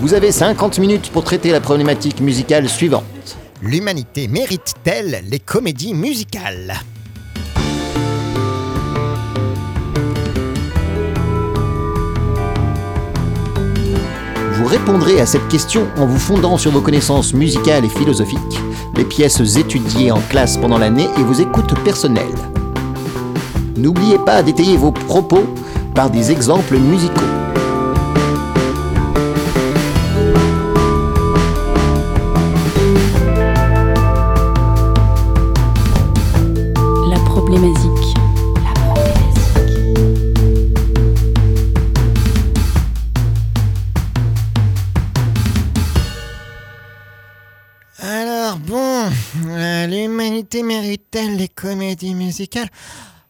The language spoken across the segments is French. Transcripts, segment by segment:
Vous avez 50 minutes pour traiter la problématique musicale suivante. L'humanité mérite-t-elle les comédies musicales Vous répondrez à cette question en vous fondant sur vos connaissances musicales et philosophiques, les pièces étudiées en classe pendant l'année et vos écoutes personnelles. N'oubliez pas d'étayer vos propos par des exemples musicaux. Les comédies musicales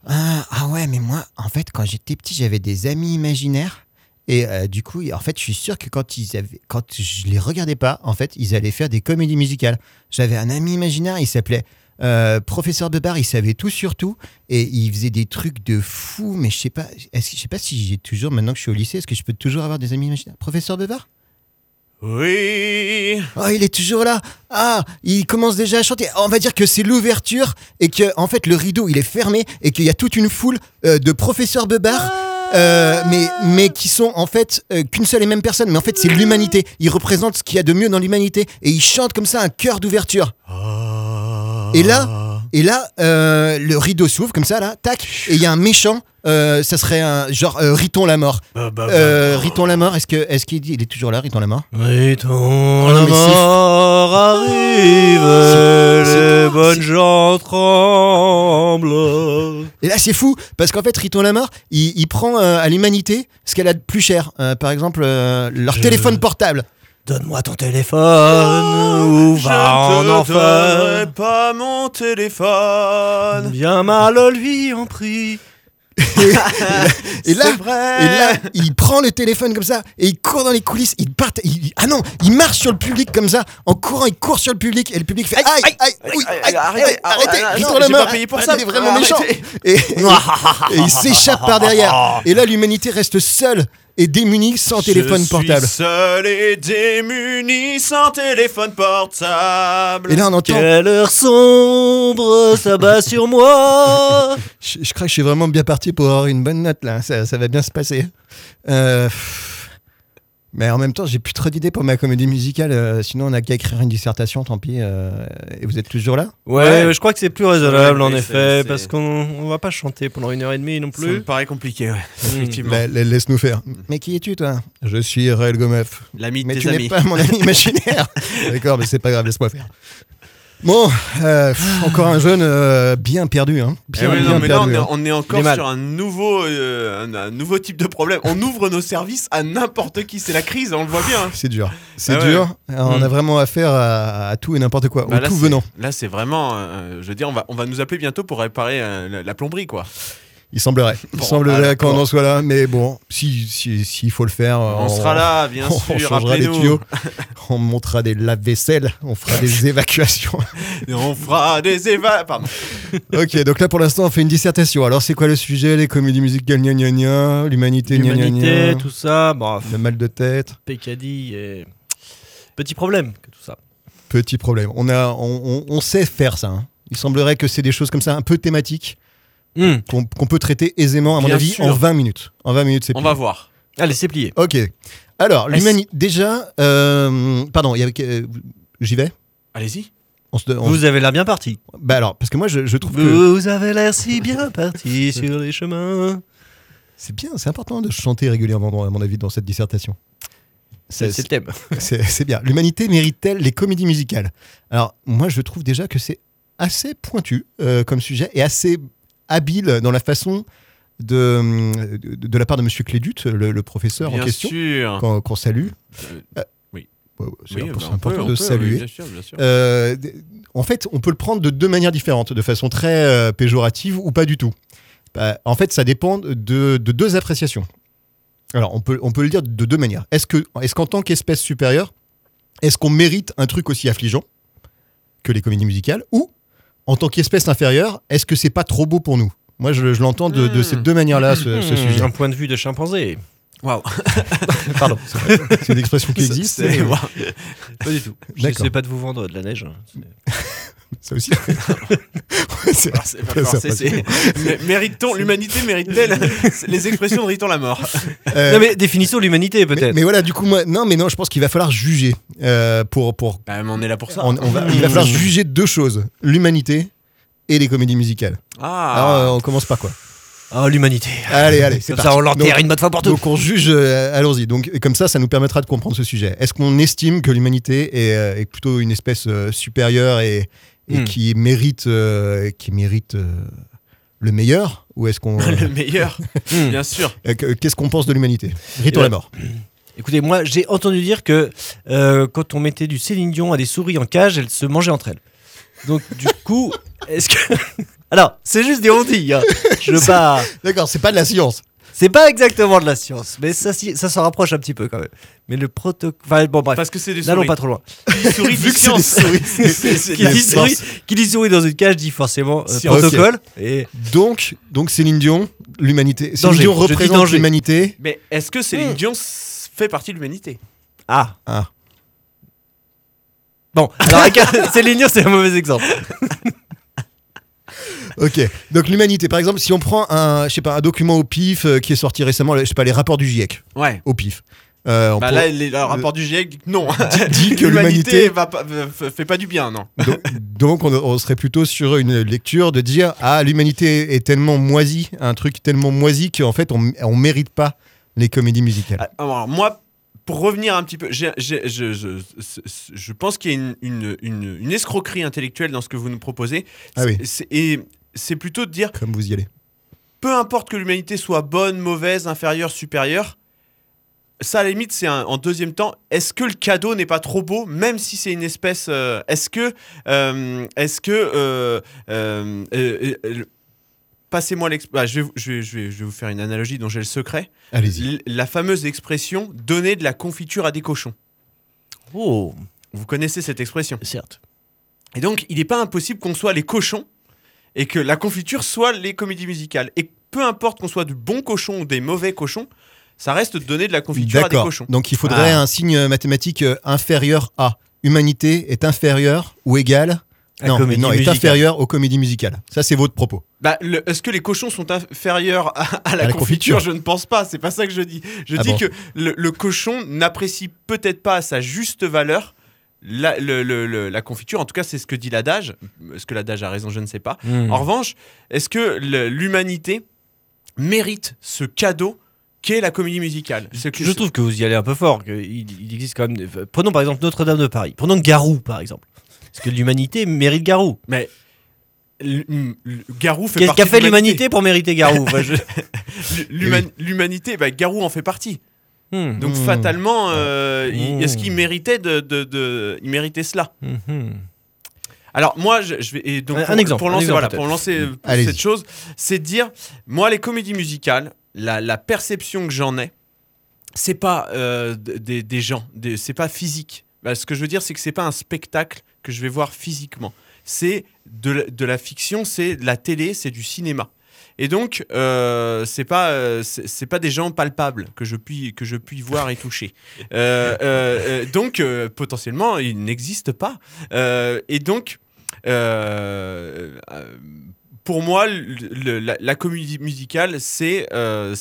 Euh, Ah ouais, mais moi, en fait, quand j'étais petit, j'avais des amis imaginaires. Et euh, du coup, en fait, je suis sûr que quand ils avaient, quand je les regardais pas, en fait, ils allaient faire des comédies musicales. J'avais un ami imaginaire, il s'appelait euh, Professeur de bar, il savait tout sur tout et il faisait des trucs de fou. Mais je sais pas, est-ce je sais pas si j'ai toujours, maintenant que je suis au lycée, est-ce que je peux toujours avoir des amis imaginaires? Professeur de bar? Oui. Oh, il est toujours là. Ah, il commence déjà à chanter. On va dire que c'est l'ouverture et que en fait le rideau il est fermé et qu'il y a toute une foule euh, de professeurs Bebar. euh, mais, mais qui sont en fait euh, qu'une seule et même personne, mais en fait c'est l'humanité. Ils représentent ce qu'il y a de mieux dans l'humanité et ils chantent comme ça un chœur d'ouverture. Et là, et là, euh, le rideau s'ouvre comme ça là, tac, et il y a un méchant. Euh, ça serait un genre euh, Riton la mort. Bah, bah, bah. Euh, Riton la mort, est-ce que est-ce qu'il dit- il est toujours là, Riton la mort? Rayton non, la mort arrive, c'est- les bonnes gens tremblent. Et là, c'est fou, parce qu'en fait, Riton Lamar, il, il prend euh, à l'humanité ce qu'elle a de plus cher. Euh, par exemple, euh, leur Je- téléphone portable. Donne-moi ton téléphone ou va en enfer. pas mon téléphone. Bien mal lui en prie. Et là, et il prend le téléphone comme ça, et il court dans les coulisses, il part, il- ah non, il marche sur le public comme ça, en courant, il court sur le public, et le public fait aïe, aïe, oui, aïe, aïe, arrêtez, aïe, arrêtez, arrêtez, Riton non, pas payé pour il ça, est vraiment arrêtez. méchant. Et, et- et il s'échappe par derrière. Et là, l'humanité reste seule et démunie sans téléphone Je portable. Suis seul et démuni sans téléphone portable. Et là, on entend. Quelle heure sombre s'abat sur moi. Je, je crois que je suis vraiment bien parti pour avoir une bonne note là, ça, ça va bien se passer. Euh. Mais en même temps, j'ai plus trop d'idées pour ma comédie musicale, euh, sinon on a qu'à écrire une dissertation, tant pis. euh, et vous êtes toujours là? Ouais, Ouais. je crois que c'est plus raisonnable Ouais, en oui, effet, c'est- parce qu'on on va pas chanter pendant une heure et demie non Ça me plus. paraît compliqué, ouais. Hmm. Effectivement. La- la- Laisse-nous faire. Mais qui es-tu toi? Je suis Raël Gomeuf. L'ami de Mais tes tu amis. n'es pas mon ami imaginaire. D'accord, mais c'est pas grave, laisse-moi faire. Bon, euh, pff, encore un jeune euh, bien perdu. Hein. Eh Bien, oui, non, bien mais là, on perdu. est, hein. on est encore sur un nouveau, euh, un, un nouveau type de problème. On ouvre nos services à n'importe qui. C'est la crise, on le voit bien. C'est dur. C'est Ah ouais. dur. On Mm. a vraiment affaire à, à tout et n'importe quoi. Bah au là, tout c'est- venant. Là, c'est vraiment. euh, je veux dire, on va, on va nous appeler bientôt pour réparer euh, la, la plomberie, quoi. Il semblerait. Il Bon, semblerait qu'on en soit là. Mais bon, s'il si, s'il faut le faire, On, sera là, bien on sûr. changera les tuyaux. On montera des lave-vaisselle. On fera des évacuations. Et on fera des éva. Pardon. ok, donc là pour l'instant, on fait une dissertation. Alors, c'est quoi le sujet? Les comédies musicales, gna gna gna. L'humanité, gna gna L'humanité, gna. tout ça, bon, Le mal de tête. Pécadille et petit problème que tout ça. Petit problème. On, a, on, on- on sait faire ça. hein. Il semblerait que c'est des choses comme ça, un peu thématiques, Hmm. qu'on peut traiter aisément, à mon Bien avis, sûr. en 20 minutes. En 20 minutes, c'est On plié. va voir. Allez, c'est plié. Ok. Alors, l'humanité. Déjà, euh, pardon, il y avait. euh, J'y vais? Allez-y. on se, on- Vous avez l'air bien parti. Bah alors, parce que moi, je, je trouve que Vous avez l'air si bien parti sur les chemins. c'est bien, c'est important de chanter régulièrement, à mon avis, dans cette dissertation. C'est le thème. C'est c'est bien. L'humanité mérite-t-elle les comédies musicales? Alors, moi, je trouve déjà que c'est assez pointu euh, comme sujet et assez habile dans la façon de, de, de la part de Monsieur Clédut, le, le professeur en question, qu'on salue. Euh, Ouais, ouais, C'est Oui, bah, peut, important de peut, oui, saluer. bien sûr, bien sûr. Euh, en fait, on peut le prendre de deux manières différentes, de façon très euh, péjorative ou pas du tout. Bah, en fait, ça dépend de, de deux appréciations. Alors, on peut, on peut le dire de deux manières. Est-ce que, est-ce qu'en tant qu'espèce supérieure, est-ce qu'on mérite un truc aussi affligeant que les comédies musicales, ou en tant qu'espèce inférieure, est-ce que c'est pas trop beau pour nous? Moi, je, je l'entends de, de Hmm. ces deux manières-là, ce, ce Hmm, sujet. Un point de vue de chimpanzé. Waouh. Pardon. C'est une expression qui existe. Pas du tout. Je sais pas de vous vendre de la neige. Ça aussi. Mérite-t-on, l'humanité mérite-t-elle les expressions de Riton la mort Euh, Non mais définissons l'humanité peut-être. mais voilà, du coup, moi, non, mais non, je pense qu'il va falloir juger euh, pour, pour Bah, mais on est là pour ça. On- on va- il va falloir juger deux choses l'humanité et les comédies musicales. Ah. Alors, euh, on commence par quoi? Ah l'humanité. Allez, allez, c'est Comme ça on l'enterre une bonne fois pour toutes. Donc on juge, euh, allons-y. Donc comme ça, ça nous permettra de comprendre ce sujet. Est-ce qu'on estime que l'humanité est, euh, est plutôt une espèce euh, supérieure et, et Hmm. qui mérite, euh, qui mérite euh, le meilleur Ou est-ce qu'on, le meilleur, Hmm. bien sûr. euh, que- qu'est-ce qu'on pense de l'humanité? Rito Euh, la mort. Écoutez, moi j'ai entendu dire que euh, quand on mettait du Céline Dion à des souris en cage, elles se mangeaient entre elles. Donc du coup, est-ce que... Alors, c'est juste des ondilles. hein. Je veux pas... D'accord, c'est pas de la science. C'est pas exactement de la science, mais ça, ça se rapproche un petit peu quand même. Mais le protocole... Enfin bon bref, Parce que c'est des n'allons souris. pas trop loin. Des souris Vu dit que c'est des science. souris, Qui dit, souris, qui dit souris dans une cage dit forcément euh, protocole. Et Donc, donc Céline Dion, l'humanité. Céline Danger. Dion Je dis représente danger. l'humanité. Mais est-ce que Céline Hmm. Dion fait partie de l'humanité? Ah Ah. bon, alors Céline Dion c'est un mauvais exemple. Ok. Donc l'humanité, par exemple, si on prend un, je sais pas, un document au pif euh, qui est sorti récemment, je sais pas, les rapports du GIEC Ouais. au pif. Euh, on Bah là, les- le rapport du GIEC dit que non. dit que l'humanité- va pas, f- fait pas du bien, non. donc, donc on, on serait plutôt sur une lecture de dire ah l'humanité est tellement moisie, un truc tellement moisi qu'en fait on, on mérite pas les comédies musicales. Ah, Alors moi, pour revenir un petit peu, j'ai- j'ai- je, je- je- je pense qu'il y a une, une- une- une escroquerie intellectuelle dans ce que vous nous proposez. Ah oui. C'est- Et c'est plutôt de dire, Comme vous y allez. peu importe que l'humanité soit bonne, mauvaise, inférieure, supérieure, ça à la limite c'est en deuxième temps. Est-ce que le cadeau n'est pas trop beau, même si c'est une espèce euh, Est-ce que, euh, est-ce que, euh, euh, euh, euh, passez-moi l'expression. je, vais, je, vais, je, vais, je vais vous faire une analogie dont j'ai le secret. Allez-y. L- La fameuse expression donner de la confiture à des cochons. Oh, Vous connaissez cette expression? certes. Et donc, il n'est pas impossible qu'on soit les cochons et que la confiture soit les comédies musicales. Et peu importe qu'on soit du bon cochon ou des mauvais cochons, ça reste de donner de la confiture à des cochons. Donc il faudrait Ah. un signe mathématique euh, inférieur à humanité est inférieur ou égal. À Non, comédie non, est inférieur aux comédies musicales. Ça, c'est votre propos. Bah, Est-ce que les cochons sont inférieurs à, à la, la confiture, confiture. Je ne pense pas. C'est pas ça que je dis. Je Ah dis bon. que le, le cochon n'apprécie peut-être pas à sa juste valeur la, le- le- le- la confiture. En tout cas, c'est ce que dit l'adage. Est-ce que l'adage a raison Je ne sais pas. Hmm. En revanche, est-ce que l'humanité mérite ce cadeau qu'est la comédie musicale? Que- Je trouve que vous y allez un peu fort. que il, il existe quand même. Prenons par exemple Notre-Dame de Paris. Prenons Garou par exemple. Est-ce que l'humanité mérite Garou? Mais l- Garou fait Qu'est-ce qu'a fait l'humanité pour mériter Garou? Enfin, je- L'human- L'humanité, bah, Garou en fait partie. Hmm. Donc Mmh. fatalement, euh, il- Mmh. est-ce qu'il méritait de, de- de- il méritait cela Hmm, hmm. Alors moi, je, je vais et donc Un- pour, un exemple, pour un lancer, exemple, voilà, pour lancer cette chose, c'est de dire, moi les comédies musicales, la, la perception que j'en ai, c'est pas euh, des, des gens, des- c'est pas physique. Bah, ce que je veux dire, c'est que c'est pas un spectacle que je vais voir physiquement. C'est de, la- de la fiction, c'est de la télé, c'est du cinéma. Et donc, euh, c'est pas, euh, c'est pas des gens palpables que je puis que je puis voir et toucher. Euh, euh, donc, potentiellement, ils n'existent pas. Et donc, pour moi, le- la, la comédie musicale, c'est euh,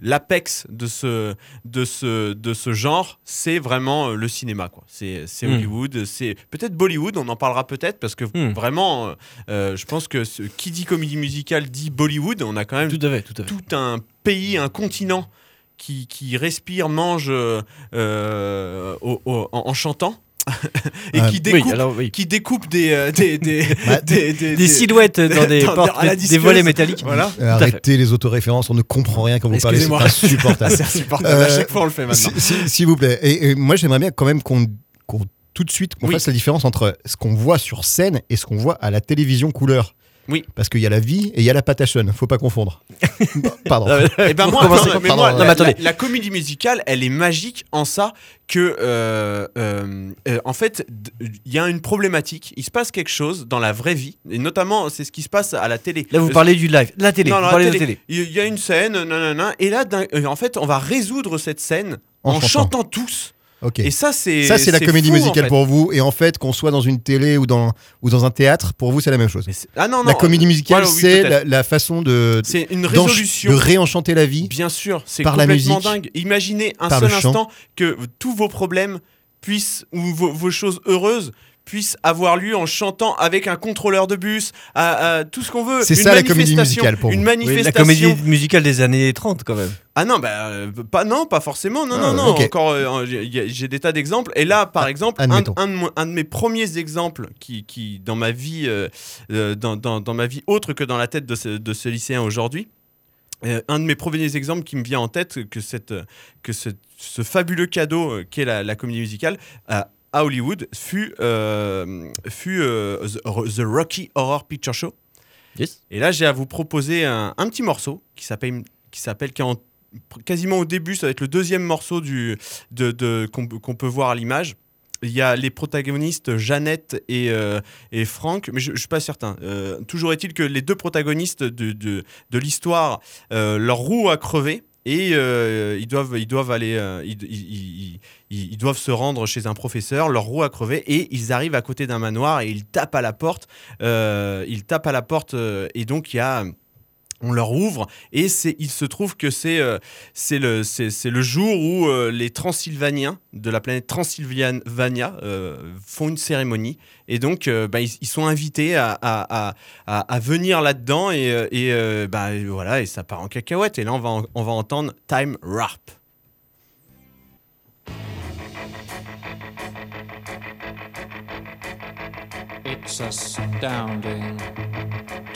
l'apex de ce, de, ce, de ce genre, c'est vraiment euh, le cinéma. C'est c'est Mm. Hollywood, c'est peut-être Bollywood, on en parlera peut-être, parce que Mm. vraiment, euh, euh, je pense que ce, qui dit comédie musicale dit Bollywood. On a quand même Tout fait, un pays, un continent qui, qui respire, mange euh, au- au- en, en chantant. Et Euh, qui Oui, découpe, alors oui. qui découpe des, euh, des, des, Bah, des, des- Des des- silhouettes dans des dans- portes, des volets métalliques. Voilà. Euh, arrêtez les autoréférences, on ne comprend rien quand vous parlez, c'est insupportable. C'est insupportable. à chaque fois, on le fait maintenant. Si- si- S'il vous plaît. Et, et moi, j'aimerais bien quand même qu'on tout de suite qu'on Oui. fasse la différence entre ce qu'on voit sur scène et ce qu'on voit à la télévision couleur. Oui. Parce qu'il y a la vie et il y a la patation. Faut pas confondre. Pardon. Ah, ouais. Eh ben moi, commencer, attends, mais pardon, moi, non, la, mais attendez. la- la comédie musicale, elle est magique en ça que, euh, euh, euh, en fait, il y a une problématique. Il se passe quelque chose dans la vraie vie, et notamment, c'est ce qui se passe à la télé. Là, vous Le- parlez du live, la télé. Non, vous non, la parlez de la télé. Il y a une scène, nanana, et là, en fait, on va résoudre cette scène en, chantant tous. Et ça, c'est Ça, c'est la comédie fou, en musicale fait. pour vous. Et en fait, qu'on soit dans une télé ou dans, ou dans un théâtre, pour vous, c'est la même chose. Ah non, non. la comédie musicale, voilà, oui, c'est la, la façon de, C'est une résolution. de réenchanter la vie. Bien sûr, c'est Par la complètement musique, dingue. Imaginez un seul instant que tous vos problèmes puissent, ou vos, vos choses heureuses puissent avoir lieu en chantant avec un contrôleur de bus, à, à tout ce qu'on veut. C'est Une ça, la comédie manifestation, musicale, pour Une vous. Oui, manifestation. la comédie musicale des années 30 quand même. Ah non, bah, euh, pas, non, pas forcément. Non, Ah, non, non. Encore, euh, j'ai des tas d'exemples. Et là, par Ah, exemple, un, de, mo- un de mes premiers exemples qui, qui dans ma vie, euh, dans, dans- dans ma vie autre que dans la tête de ce, de ce lycéen aujourd'hui, euh, un de mes premiers exemples qui me vient en tête, que, cette, que ce, ce fabuleux cadeau qu'est la, la comédie musicale à, Hollywood fut, euh, fut euh, the, Rocky Horror Picture Show. Yes. Et là, j'ai à vous proposer un, un petit morceau qui s'appelle, qui s'appelle quasiment au début, ça va être le deuxième morceau du, de, de- qu'on, peut voir à l'image. Il y a les protagonistes Jeannette et, euh, et Franck, mais je ne suis pas certain. Toujours est-il que les deux protagonistes de, de, de l'histoire, leur roue a crevé et euh, ils, doivent, aller, euh, ils, doivent se rendre chez un professeur, leur roue a crevé et ils arrivent à côté d'un manoir et ils tapent à la porte. euh, ils tapent à la porte et donc il y a on leur ouvre et il se trouve que c'est, euh, le, le jour où euh, les Transylvaniens de la planète Transylvania euh, font une cérémonie et donc bah, ils, sont invités à, à, venir là-dedans et, et bah, voilà et ça part en cacahuète et là on va, on va entendre Time Warp. It's astounding.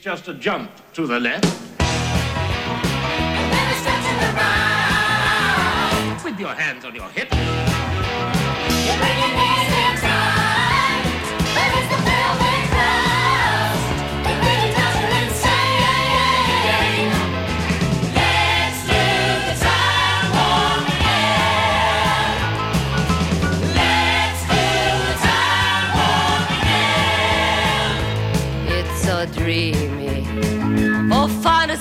It's just a jump to the left And then a stretch to the right. with your hands on your hips. You the velvet crust. It really does insane. Let's the time. Let's the time. It's so dreamy.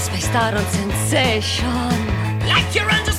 Spaced out on sensation. Like you're under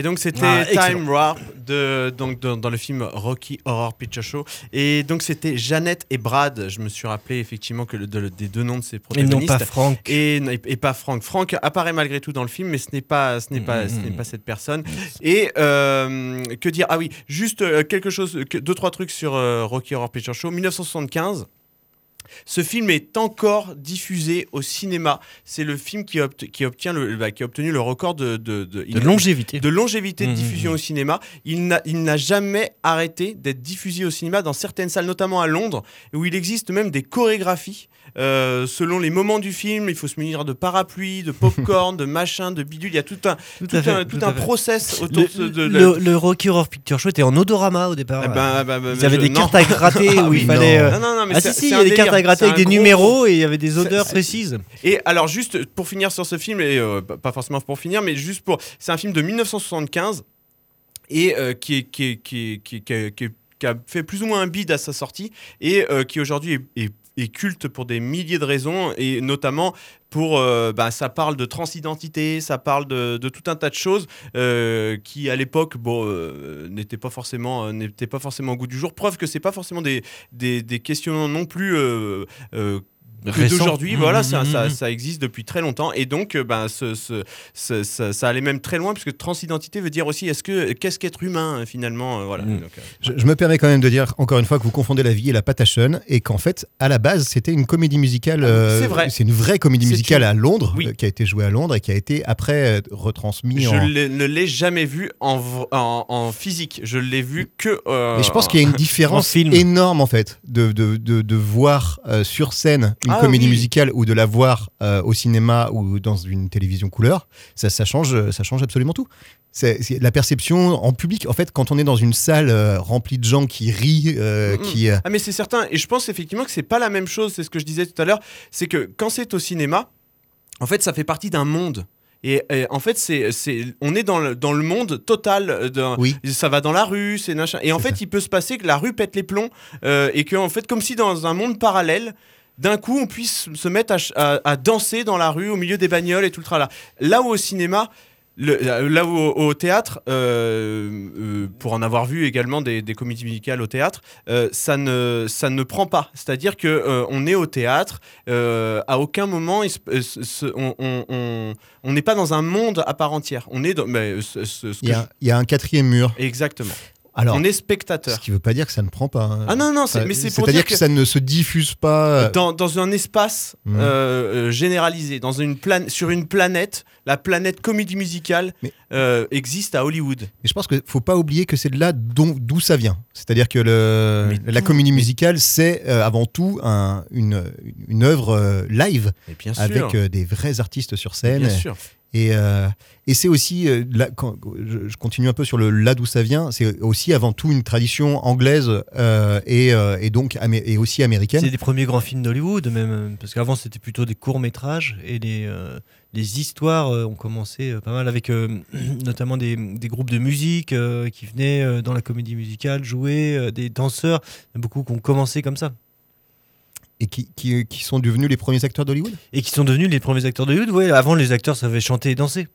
Et donc c'était Ah. Time Warp de, donc, dans, dans le film Rocky Horror Picture Show. Et donc c'était Jeannette et Brad. Je me suis rappelé effectivement que le- de- des deux noms de ces Et protagonistes. non pas Franck. Et, et- et pas Franck. Franck apparaît malgré tout dans le film, mais ce n'est pas, ce n'est pas, ce n'est pas cette personne. Et euh, que dire? Ah oui, juste euh, quelque chose, deux trois trucs sur euh, Rocky Horror Picture Show. 1975. Ce film est encore diffusé au cinéma. C'est le film qui, obt- qui obtient le, bah, qui a obtenu le record de, de, de- De longévité. de longévité de Mmh, diffusion mmh. au cinéma. Il n'a, jamais arrêté d'être diffusé au cinéma dans certaines salles, notamment à Londres, où il existe même des chorégraphies. euh, selon les moments du film, il faut se munir de parapluie, de popcorn, de machin, de bidule. Il y a tout un, Tout tout à fait, un, tout à process autour Le, de, de- le- le Rocky Horror Picture Show était en odorama au départ. Eh ben, Ils avaient je- des non. cartes à gratter Ah où oui, il fallait. non. euh, Non, non, non, mais ah si si, il y a des cartes délire. À gratter avec des gros- numéros et il y avait des odeurs précises. Et alors juste pour finir sur ce film, et euh, pas forcément pour finir, mais juste pour... C'est un film de 1975 et euh, qui, est, qui, est- qui, est- qui, est- qui est- qui est- qui a fait plus ou moins un bid à sa sortie et euh, qui aujourd'hui est, est- est culte pour des milliers de raisons et notamment pour euh, bah, ça parle de transidentité, ça parle de, tout un tas de choses euh, qui à l'époque bon euh, n'étaient pas forcément euh, n'étaient pas forcément au goût du jour. Preuve que c'est pas forcément des, des, des questions non plus d'aujourd'hui. Mmh, voilà, mmh, ça, mmh, ça, mmh. ça existe depuis très longtemps et donc euh, ben, ce, ce- ce- ça, ça allait même très loin puisque transidentité veut dire aussi est-ce que qu'est-ce qu'être humain euh, finalement euh, voilà. Donc, euh, Je, je me permets quand même de dire encore une fois que vous confondez la vie et la patachonne et qu'en fait, à la base, c'était une comédie musicale. euh, C'est vrai. C'est une vraie comédie musicale une- à Londres Oui. euh, qui a été jouée à Londres et qui a été après retransmise je en. ne l'ai jamais vu en, en, en physique. Je l'ai vu que. Et je pense qu'il y a une différence énorme en fait de, de, de, de voir sur scène une Ah comédie oui. musicale ou de la voir euh, au cinéma ou dans une télévision couleur. Ça, ça, change, ça change absolument tout. C'est c'est la perception en public. En fait, quand on est dans une salle euh, remplie de gens qui rient, euh, Mhm. qui. euh, Ah mais c'est certain et je pense effectivement que c'est pas la même chose, c'est ce que je disais tout à l'heure, c'est que quand c'est au cinéma, en fait ça fait partie d'un monde. Et, et en fait, c'est, c'est, on est dans le, dans le monde total. d'un- Oui. Ça va dans la rue, c'est machin. Et en C'est fait, ça. il peut se passer que la rue pète les plombs euh, et que, en fait, comme si dans un monde parallèle, d'un coup, on puisse se mettre à, ch- à- à danser dans la rue au milieu des bagnoles et tout le tralala. Là où au cinéma, le- là où au, au théâtre, euh, euh, pour en avoir vu également des, des comédies musicales au théâtre, euh, ça, ne, ça ne prend pas. C'est-à-dire que euh, on est au théâtre, euh, à aucun moment il se- euh, se- se- on- on- on on n'est pas dans un monde à part entière. On est dans. mais, euh, ce- ce- ce Il y, a, il y a un quatrième mur. Exactement. Alors, on est ce spectateur. qui veut pas dire que ça ne prend pas. hein. Ah non, non, c'est- mais c'est pour C'est-à-dire dire que, que- ça ne se diffuse pas. euh, Dans, dans un espace Mhm. euh, euh, généralisé, dans une plan sur une planète, la planète comédie musicale Mais- euh, existe à Hollywood. Et je pense qu'il faut pas oublier que c'est de là dont- d'où ça vient. C'est-à-dire que le, Mais la tout- comédie musicale, c'est euh, avant tout un- une, une œuvre live Et bien sûr. avec des vrais artistes sur scène. bien sûr. Et, euh, et c'est aussi, euh, là, quand, je, continue un peu sur le là d'où ça vient, c'est aussi avant tout une tradition anglaise euh, et, et donc et aussi américaine. C'est des premiers grands films d'Hollywood, même. Parce qu'avant, c'était plutôt des courts-métrages. Et les, les histoires ont commencé pas mal avec notamment des, des groupes de musique qui venaient dans la comédie musicale jouer, des danseurs. Beaucoup qui ont commencé comme ça. Et qui, qui, qui sont devenus les premiers acteurs d'Hollywood. Et qui sont devenus les premiers acteurs d'Hollywood. Ouais, avant, les acteurs savaient chanter et danser.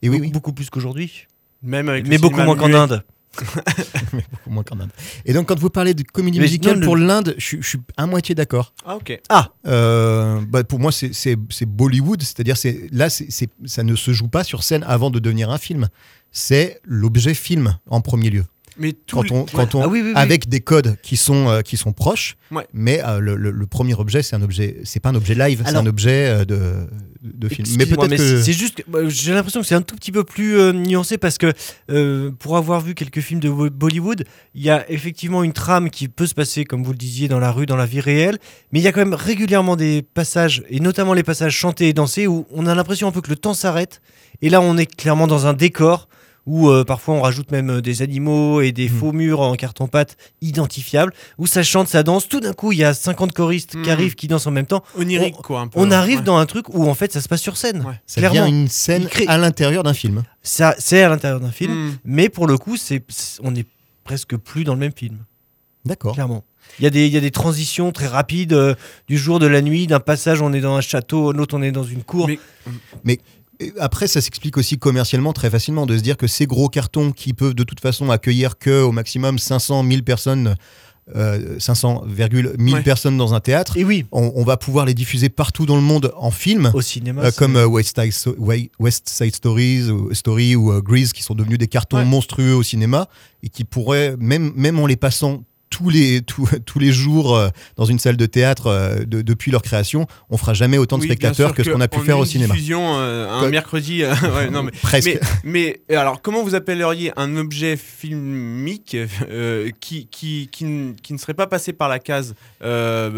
Et oui, beaucoup, oui, beaucoup plus qu'aujourd'hui. Même avec le Mais beaucoup moins qu'en. Inde. beaucoup moins qu'en Inde. Et donc, quand vous parlez de comédie Mais musicale non, pour l'Inde, je, suis- je suis à moitié d'accord. Ah ok. Euh, bah, pour moi, c'est- c'est c'est Bollywood, c'est-à-dire c'est là, c'est- ça ne se joue pas sur scène avant de devenir un film. C'est l'objet film en premier lieu. Mais tout Quand le- on, quand on, Ah oui, oui, oui. avec des codes qui sont euh, qui sont proches, Ouais. mais euh, le, le- le premier objet, c'est un objet, c'est pas un objet live, c'est un objet euh, de, de film. Mais peut-être que c'est juste, que, bah, j'ai l'impression que c'est un tout petit peu plus euh, nuancé parce que euh, pour avoir vu quelques films de Bo- Bollywood, il y a effectivement une trame qui peut se passer, comme vous le disiez, dans la rue, dans la vie réelle, mais il y a quand même régulièrement des passages, et notamment les passages chantés et dansés, où on a l'impression un peu que le temps s'arrête, et là on est clairement dans un décor où euh, parfois on rajoute même euh, des animaux et Hmm. des faux murs en carton-pâte identifiables, où ça chante, ça danse. Tout d'un coup, il y a 50 choristes qui Hmm. arrivent, qui dansent en même temps. Onirique, On- quoi, un peu. On arrive Ouais. dans un truc où en fait ça se passe sur scène. Ouais. Ça Clairement. devient une scène crée- à l'intérieur d'un film. Ça, c'est à l'intérieur d'un film, Hmm. mais pour le coup, c'est, on est presque plus dans le même film. D'accord. Clairement. Il y, a des, il y a des transitions très rapides euh, du jour de la nuit, d'un passage on est dans un château, l'autre on est dans une cour. Mais- Et Après, ça s'explique aussi commercialement très facilement de se dire que ces gros cartons qui peuvent de toute façon accueillir que au maximum 500 000 personnes, euh, 500,1000 Ouais. personnes dans un théâtre, Et oui, on, on va pouvoir les diffuser partout dans le monde en film. au cinéma. euh, comme euh, West, Side, So- West Side Stories ou, Story ou euh, Grease qui sont devenus des cartons Ouais. monstrueux au cinéma et qui pourraient même même en les passant tous les tous, tous les jours euh, dans une salle de théâtre euh, de- depuis leur création, on fera jamais autant de Oui, spectateurs que ce qu'on a pu on faire une au cinéma. diffusion euh, un Quoi mercredi. ouais, non, mais, Presque. mais, mais alors, comment vous appelleriez un objet filmique euh, qui, qui, qui, n- qui ne serait pas passé par la case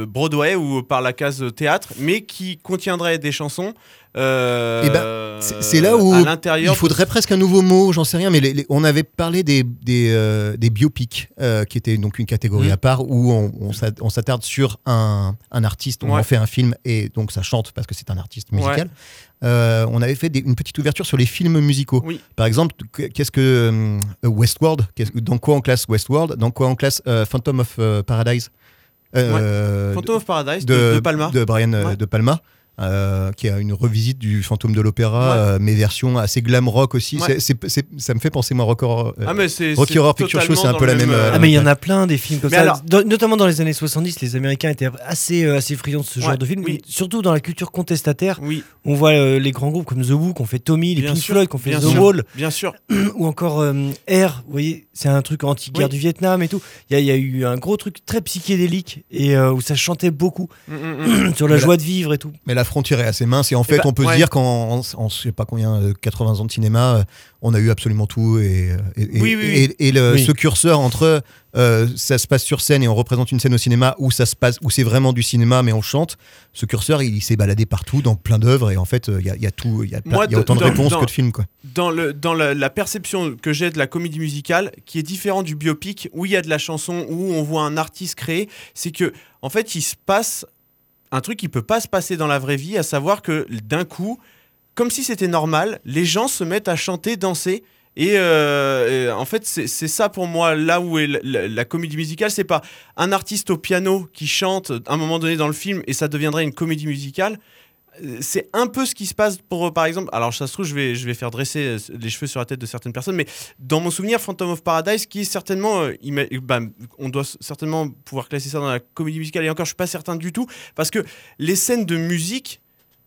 Broadway ou par la case théâtre, mais qui contiendrait des chansons euh, Eh ben, C'est là où il faudrait presque un nouveau mot, j'en sais rien, mais les- les- on avait parlé des, des, euh, des biopics, euh, qui était donc une catégorie Mhm. à part, où on, on s'at- on s'attarde sur un, un artiste, on Ouais. en fait un film, et donc ça chante parce que c'est un artiste musical. Euh, on avait fait des- une petite ouverture sur les films musicaux. Oui. Par exemple, que- qu'est-ce que Westworld Dans quoi on classe Westworld Dans quoi on classe euh, Phantom of euh, Paradise? Phantom of Paradise de, de Palma. de Brian Ouais. de Palma. Euh, qui a une revisite du fantôme de l'opéra, Ouais. euh, mais version assez glam rock aussi. Ouais. Ça me fait penser, moi, Rock Horror, euh, Ah, mais c'est Rocky Horror Picture Show, c'est un peu la même, euh, Ah mais il y en a plein des films comme Mais ça, alors- Dans- notamment dans les années 70, les Américains étaient assez, euh, assez friands de ce genre Ouais, de film, oui. surtout dans la culture contestataire. Oui, On voit euh, les grands groupes comme The Who, qui ont fait Tommy, les Bien Pink sûr, Floyd, qui ont fait bien The sûr. Wall, bien sûr. ou encore euh, Air, vous voyez, c'est un truc anti-guerre Oui. du Vietnam et tout. Il y, a- il y a eu un gros truc très psychédélique et euh, où ça chantait beaucoup Mm, mm, mm. sur la Mais la- joie de vivre et tout. Mais la frontière est assez mince et en fait, bah, on peut ouais. se dire qu'en en, en- je sais pas combien, euh, 80 ans de cinéma, euh, on a eu absolument tout et, et, et- Oui, oui, et- oui. et le- Oui. ce curseur entre euh, ça se passe sur scène et on représente une scène au cinéma où ça se passe où c'est vraiment du cinéma mais on chante, ce curseur il, s'est baladé partout dans plein d'œuvres et en fait euh, il y, a, il y a tout, il y a, Moi, il y a autant de réponses dans- que de films quoi. dans, le, dans la, la perception que j'ai de la comédie musicale, qui est différent du biopic, où il y a de la chanson, où on voit un artiste créé, c'est que, en fait, il se passe un truc qui peut pas se passer dans la vraie vie, à savoir que d'un coup, comme si c'était normal, les gens se mettent à chanter, danser. Et, euh, en fait, c'est ça pour moi, là où est la comédie musicale. C'est pas un artiste au piano qui chante à un moment donné dans le film et ça deviendrait une comédie musicale. C'est un peu ce qui se passe pour, par exemple, alors ça se trouve, je vais, je vais faire dresser euh, les cheveux sur la tête de certaines personnes, mais dans mon souvenir, Phantom of Paradise, qui est certainement, euh, bah, on doit certainement pouvoir classer ça dans la comédie musicale, et encore, je suis pas certain du tout, parce que les scènes de musique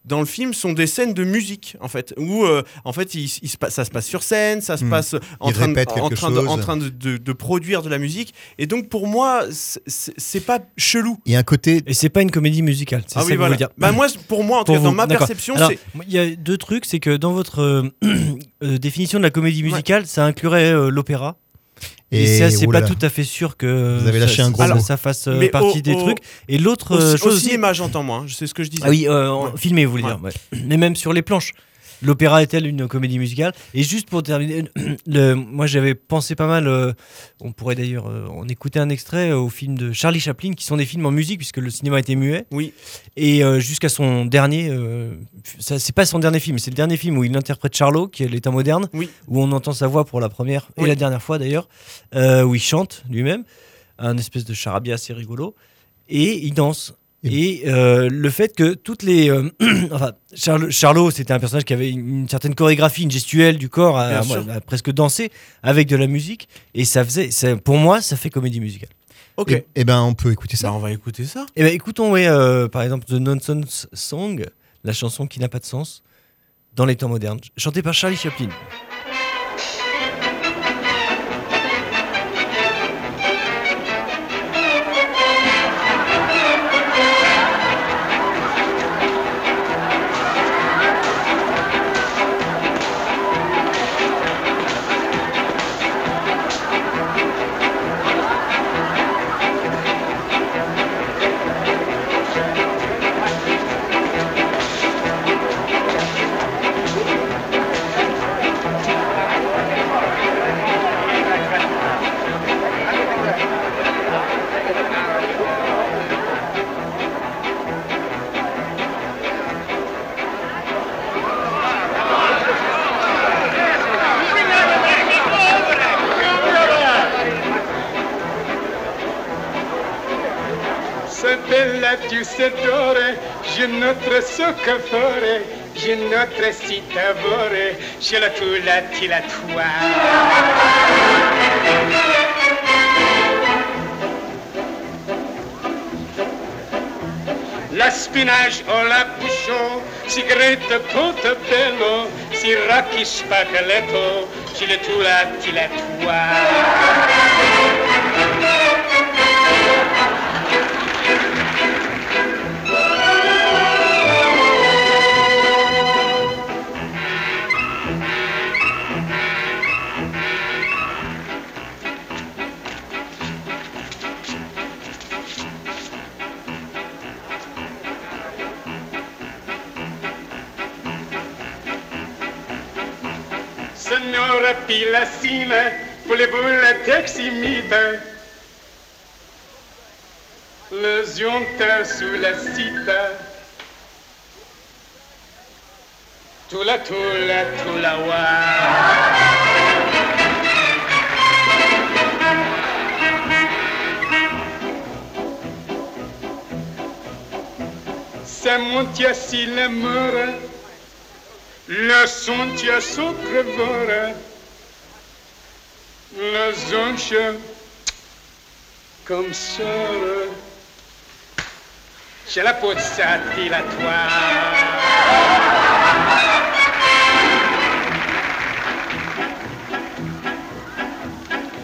dans le film sont des scènes de musique en fait où euh, en fait il, il se passe- ça se passe sur scène ça se Hmm. passe en train, de, répète en, quelque train de, chose. en train de, de- de produire de la musique et donc pour moi c'est- pas chelou Il y a un côté Et c'est pas une comédie musicale, c'est ah ça oui que vous voilà voulez dire. bah moi pour moi en tout cas dans vous, ma perception c'est Il y a deux trucs, c'est que dans votre euh, euh, définition de la comédie musicale, ça inclurait euh, l'opéra. Et, ça, c'est oh pas là tout à fait sûr que Vous avez lâché ça, un gros ça- mot. ça fasse euh, Mais partie au- des au- trucs. Et l'autre au, euh, au chose aussi- cinéma j'entends moi hein, c'est ce que je disais Ah oui, euh, Ouais. filmé, vous voulez Ouais. dire. ouais. Mais même sur les planches. L'opéra est-elle une comédie musicale? Et juste pour terminer, le, moi j'avais pensé pas mal, euh, on pourrait d'ailleurs euh, en écouter un extrait euh, au film de Charlie Chaplin, qui sont des films en musique, puisque le cinéma était muet. Oui. Et jusqu'à son dernier, ça c'est pas son dernier film, c'est le dernier film où il interprète Charlot, qui est l'état moderne, Oui. où on entend sa voix pour la première et la dernière fois d'ailleurs, où il chante lui-même, un espèce de charabia assez rigolo, et il danse. Et euh, le fait que toutes les. euh, enfin, Charl- Charlot, c'était un personnage qui avait une, une certaine chorégraphie, une gestuelle du corps, à, presque danser avec de la musique. Et ça faisait. ça- pour moi, ça fait comédie musicale. ok Et, et ben on peut écouter ça. Bah, on va écouter ça Et ben écoutons, ouais, euh, par exemple, The Nonsense Song, la chanson qui n'a pas de sens dans les temps modernes, chantée par Charlie Chaplin. Notre soccofore, je notre citavore, je la tu la tua. La spinach o la bouchon, sigarette portobello, siracchi spaghetto, je la tu la ti la tua. Pilacina, voulez-vous la teximide. Le zionta sous la cita Tula tula tula wa Ça monte si l'amour La sontia sopravvora, la zoncia comme sora. C'è la pozzati la tua.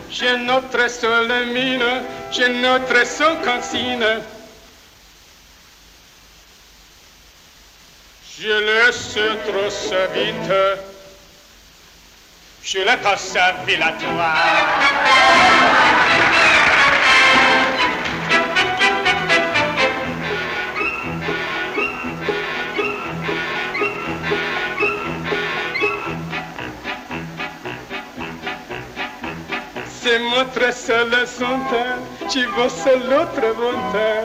J'ai notre seule mine, j'ai notre seule consigne. Je laisse trop sa vite. Je la passe à Villatoire. C'est notre seule sonta, ci vosse l'autre volta.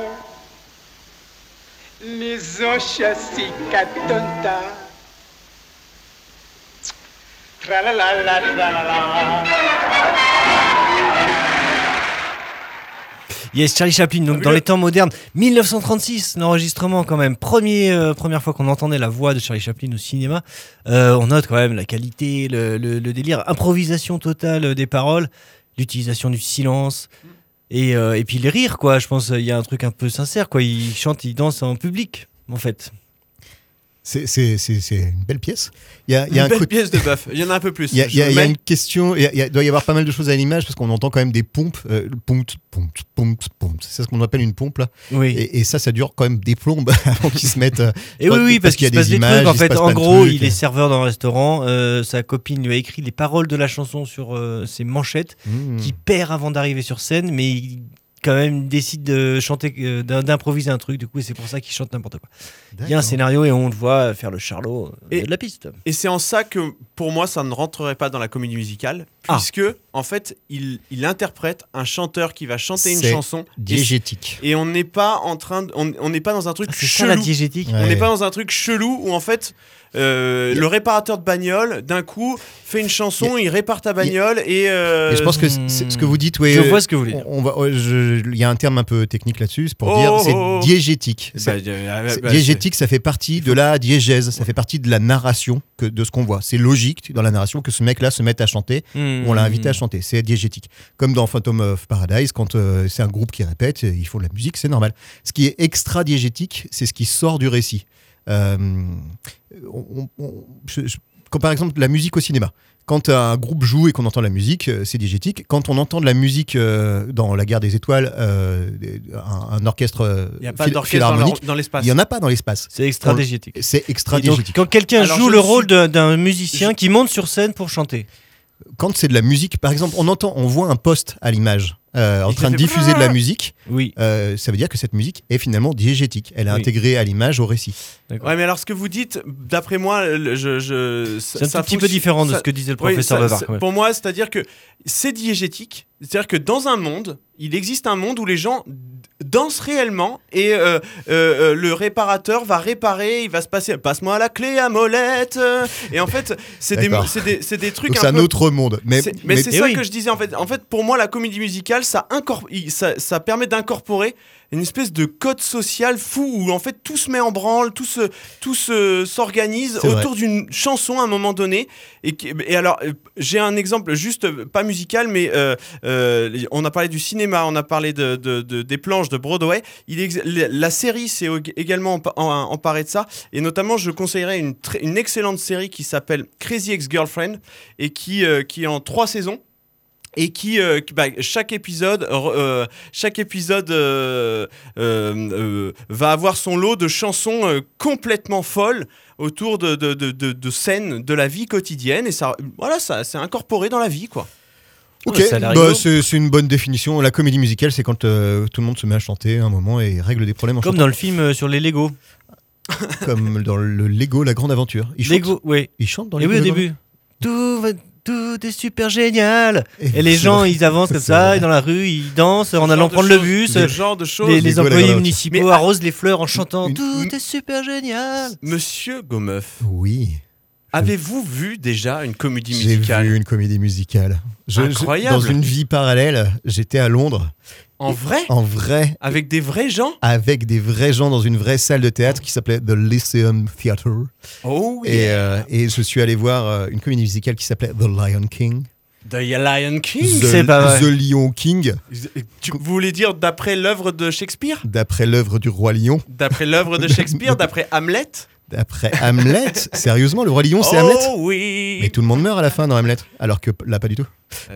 Les chassis tonta. Tra la la la tra la la. Yes, Charlie Chaplin, donc dans les temps modernes, 1936, l'enregistrement quand même, Premier, euh, première fois qu'on entendait la voix de Charlie Chaplin au cinéma. Euh, on note quand même la qualité, le, le- le délire, improvisation totale des paroles, l'utilisation du silence. Et, euh, et puis les rires, quoi. Je pense qu'il y a un truc un peu sincère, quoi. Il chante, il danse en public, en fait. C'est une belle pièce. Il y a, il y a Une un belle pièce de bœuf. Il y en a un peu plus. Il y a, il y a- il y a une question, il y a- il y a- doit y avoir pas mal de choses à l'image parce qu'on entend quand même des pompes, euh, pompe, pompe, pompe, pompe. C'est ce qu'on appelle une pompe là. Oui. Et, et ça, ça dure quand même des plombes avant qu'ils se mettent. euh, Et oui, oui, parce qu'il se passe des trucs. En fait, gros, il est serveur dans un restaurant. euh, sa copine lui a écrit les paroles de la chanson sur euh, ses manchettes, Mmh. qui perd avant d'arriver sur scène, mais il quand même décide de chanter, euh, d'im- d'improviser un truc. Du coup, et c'est pour ça qu'il chante n'importe quoi. Il y a un scénario et on le voit faire le charlot euh, Et- de la piste. Et c'est en ça que, pour moi, ça ne rentrerait pas dans la comédie musicale, Ah. puisque, en fait, il, il interprète un chanteur qui va chanter une chanson. Diégétique. Et on n'est pas en train, de- on n'est pas dans un truc Ah, c'est ça la chelou. diégétique. Ouais. On n'est pas dans un truc chelou où en fait euh, le réparateur de bagnole d'un coup fait une chanson, il répare ta bagnole et, euh, Et je pense que ce que vous dites, oui. Je euh, vois ce que vous voulez dire. on- on va- ouais, je- Il y a un terme un peu technique là-dessus, c'est pour Oh, dire oh, c'est oh. diégétique. bah, euh, bah, diégétique, ça fait partie de la diégèse, ça fait partie de la narration que, de ce qu'on voit. C'est logique dans la narration que ce mec-là se mette à chanter. Hmm. On l'a invité à chanter, c'est diégétique. Comme dans Phantom of Paradise, quand euh, c'est un groupe qui répète, euh, ils font de la musique, c'est normal. Ce qui est extra diégétique, c'est ce qui sort du récit. Euh, on- on- je- je- quand par exemple la musique au cinéma, quand un groupe joue et qu'on entend la musique, c'est diégétique. Quand on entend de la musique euh, dans La Guerre des Étoiles, euh, un, un orchestre Il n'y a pas phil- d'orchestre dans l'espace. il n'y en a pas dans l'espace. C'est extra diégétique. C'est extra Et donc, diégétique. quand quelqu'un Alors, joue le rôle d'un musicien qui monte sur scène pour chanter. Quand c'est de la musique, par exemple, on entend, on voit un poste à l'image euh, en train de diffuser de la musique. Oui. euh, ça veut dire que cette musique est finalement diégétique. Elle est Oui. intégrée à l'image, au récit. Ouais, mais alors ce que vous dites, d'après moi, je, je, C'est un tout petit peu différent de ce que disait le professeur ça- Bavard, même. Pour moi, c'est-à-dire que c'est diégétique. C'est-à-dire que dans un monde, il existe un monde où les gens dansent réellement et euh, euh, euh, le réparateur va réparer, il va se passer passe-moi la clé à molette. Et en fait, c'est des, des, c'est des trucs Donc c'est un peu autre monde. Mais, c'est- mais, Eh ça oui. que je disais en fait. En fait, pour moi, la comédie musicale, ça, ça, ça permet d'incorporer une espèce de code social fou où en fait tout se met en branle, tout se, tout se s'organise autour d'une chanson à un moment donné. Et, et alors, euh, j'ai un exemple juste euh, pas musical, mais euh, euh, on a parlé du cinéma, on a parlé de, de- de- des planches de Broadway. Il ex- la, série s'est également empa- en- emparée de ça, et notamment je conseillerais une, une excellente série qui s'appelle Crazy Ex-Girlfriend et qui, euh, qui est en trois saisons et qui, euh, qui- bah, chaque épisode, euh, chaque épisode euh, euh, euh, va avoir son lot de chansons euh, complètement folles autour de, de, de, de- de scènes de la vie quotidienne et ça, voilà, ça, c'est incorporé dans la vie quoi. Ok, bah, c'est une bonne définition. La comédie musicale, c'est quand euh, tout le monde se met à chanter un moment et règle des problèmes en Comme dans le film sur les Lego. Comme dans le Lego, la grande aventure. Ils chantent, Lego, oui. ils chantent dans Et les oui, au début. Tout, va- tout est super génial. Et les gens, vrai. ils avancent comme ça, et dans la rue, ils dansent en allant prendre le bus. Ce genre de choses. Les, employés municipaux Mais- arrosent les fleurs en chantant Une- Tout est super génial. Monsieur Gomeuf, Oui, avez-vous vu déjà une comédie j'ai musicale? vu une comédie musicale. Je- je- Incroyable. dans une vie parallèle, j'étais à Londres, en vrai? en vrai, Avec des vrais gens? Avec des vrais gens dans une vraie salle de théâtre qui s'appelait The Lyceum Theatre. Oh Et, euh, et je suis allé voir euh, une comédie musicale qui s'appelait The Lion King. The Lion King? The, C'est pas vrai. The Lion King, Tu- Vous voulez dire d'après l'œuvre de Shakespeare? D'après l'œuvre du Roi Lion. D'après l'œuvre de Shakespeare D'après Hamlet? D'après Hamlet. Sérieusement, le Roi Lion, c'est Hamlet? Oh oui Mais tout le monde meurt à la fin dans Hamlet, alors que là, pas du tout.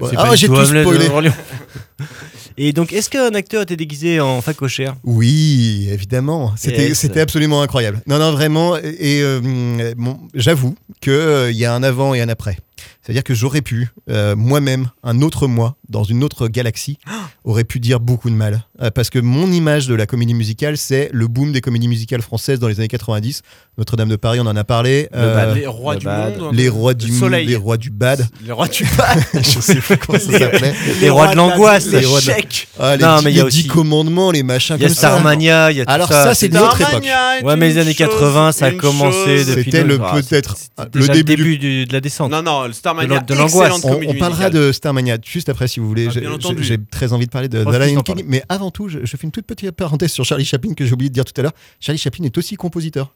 Bon, ah, j'ai tout Hamlet spoilé. Et donc, est-ce qu'un acteur était déguisé en facochère Oui, évidemment. C'était Yes. absolument incroyable. Non, non, vraiment. Et euh, bon, j'avoue qu'il y a un avant et un après. C'est-à-dire que j'aurais pu, euh, moi-même, un autre moi, dans une autre galaxie, aurait pu dire beaucoup de mal. Euh, parce que mon image de la comédie musicale, c'est le boom des comédies musicales françaises dans les années 90. Notre-Dame de Paris, on en a parlé. Le Euh, bad, les rois le du bad. monde les rois du soleil. les rois du bad. Les rois du bad Je sais pas comment ça s'appelait. Les rois de l'angoisse, Les rois de Ah, les, Non, dix- mais il y a les dix aussi- commandements, les machins Il y a comme ça. Starmania, il y a tout Alors ça. ça, c'est une autre époque. Ouais, mais les années chose, 80, ça a commencé chose. depuis C'était le Ah, peut-être le début, du- début du- de la descente. Non, non, le Starmania, De l'angoisse. On, parlera de Starmania juste après si vous voulez. Ah, J'ai- bien J'ai entendu. j'ai très envie de parler de Lion King, mais avant tout, je, fais une toute petite parenthèse sur Charlie Chaplin que j'ai oublié de dire tout à l'heure. Charlie Chaplin est aussi compositeur.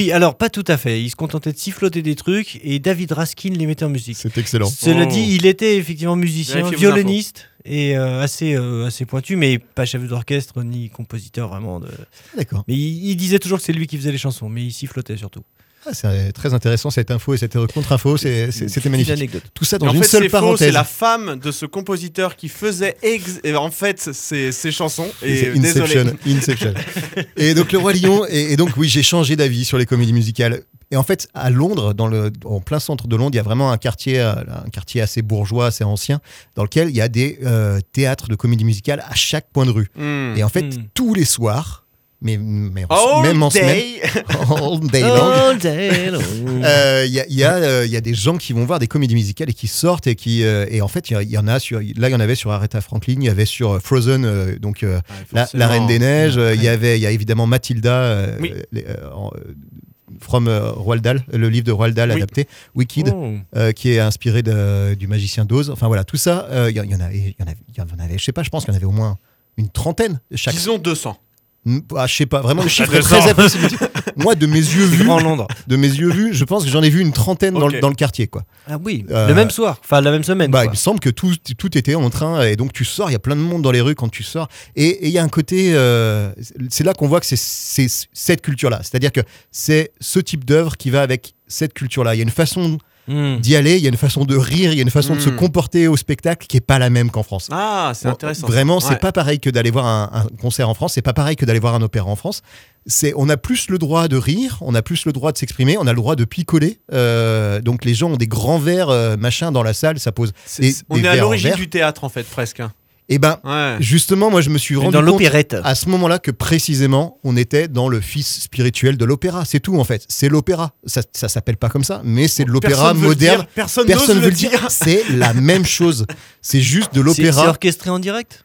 Oui, alors pas tout à fait. Il se contentait de siffloter des trucs et David Raskin les mettait en musique. C'est excellent. Cela Oh. dit, il était effectivement musicien, Vérifiez vos violoniste et euh, assez, euh, assez pointu, mais pas chef d'orchestre ni compositeur vraiment. De... D'accord. Mais il, il disait toujours que c'est lui qui faisait les chansons, mais il sifflotait surtout. Ah, c'est très intéressant cette info et cette contre-info. c'est- c'est- C'était Une magnifique. anecdote. Tout ça dans en une fait, seule parenthèse. c'est la femme de ce compositeur qui faisait ex- en fait ses, ses chansons. Et C'est désolé. Inception. Inception. et donc le roi lion. Et, et donc oui, j'ai changé d'avis sur les comédies musicales. Et en fait, à Londres, dans le, en plein centre de Londres, il y a vraiment un quartier, euh, un quartier assez bourgeois, assez ancien, dans lequel il y a des euh, théâtres de comédie musicale à chaque point de rue. Hmm. Et en fait, Hmm. tous les soirs, mais, mais All même en semaine, all day long, euh, il y, a, il y, a, euh, il y a des gens qui vont voir des comédies musicales et qui sortent et qui euh, et en fait il y en a sur là il y en avait sur Aretha Franklin il y avait sur euh, Frozen euh, donc euh, la, la Reine des Neiges euh, il y avait il y a évidemment Mathilda euh, Oui. les, euh, en, euh, From euh, Roald Dahl, le livre de Roald Dahl Oui. adapté, Wicked, Oh. euh, qui est inspiré de- du magicien d'Oz. Enfin voilà, tout ça, euh, il y, en- il y en avait, il y en avait, il y en avait, je sais pas, je pense qu'il y en avait au moins une trentaine chaque. Disons 200. Ah, je sais pas, vraiment le chiffre est très approximatif. Moi, de mes yeux vus, grand Londres. de mes yeux vus, je pense que j'en ai vu une trentaine dans, le- dans le quartier, quoi. Ah oui, Euh, le même soir, enfin la même semaine. Bah, il me semble que tout, tout était en train, et donc tu sors, il y a plein de monde dans les rues quand tu sors, et il y a un côté, euh, c'est là qu'on voit que c'est- c'est cette culture-là, c'est-à-dire que c'est ce type d'œuvre qui va avec cette culture-là. Il y a une façon Hmm. d'y aller, il y a une façon de rire, il y a une façon de se Mm. comporter au spectacle qui est pas la même qu'en France. Ah, c'est intéressant. Vraiment, c'est Ouais. pas pareil que d'aller voir un, un concert en France, c'est pas pareil que d'aller voir un opéra en France. C'est, on a plus le droit de rire, on a plus le droit de s'exprimer, on a le droit de picoler. Euh, donc les gens ont des grands verres euh, machin dans la salle, ça pose. Des- on des est à l'origine du théâtre en fait, presque. hein. Et ben, Ouais. justement, moi, je me suis rendu Dans compte à ce moment-là que précisément, on était dans le fils spirituel de l'opéra. C'est tout en fait. C'est l'opéra. Ça, ça s'appelle pas comme ça, mais c'est de l'opéra Personne veut le moderne. dire, Personne, Personne n'ose veut le dire. C'est la même chose. C'est juste de C'est c'est l'opéra. orchestré en direct?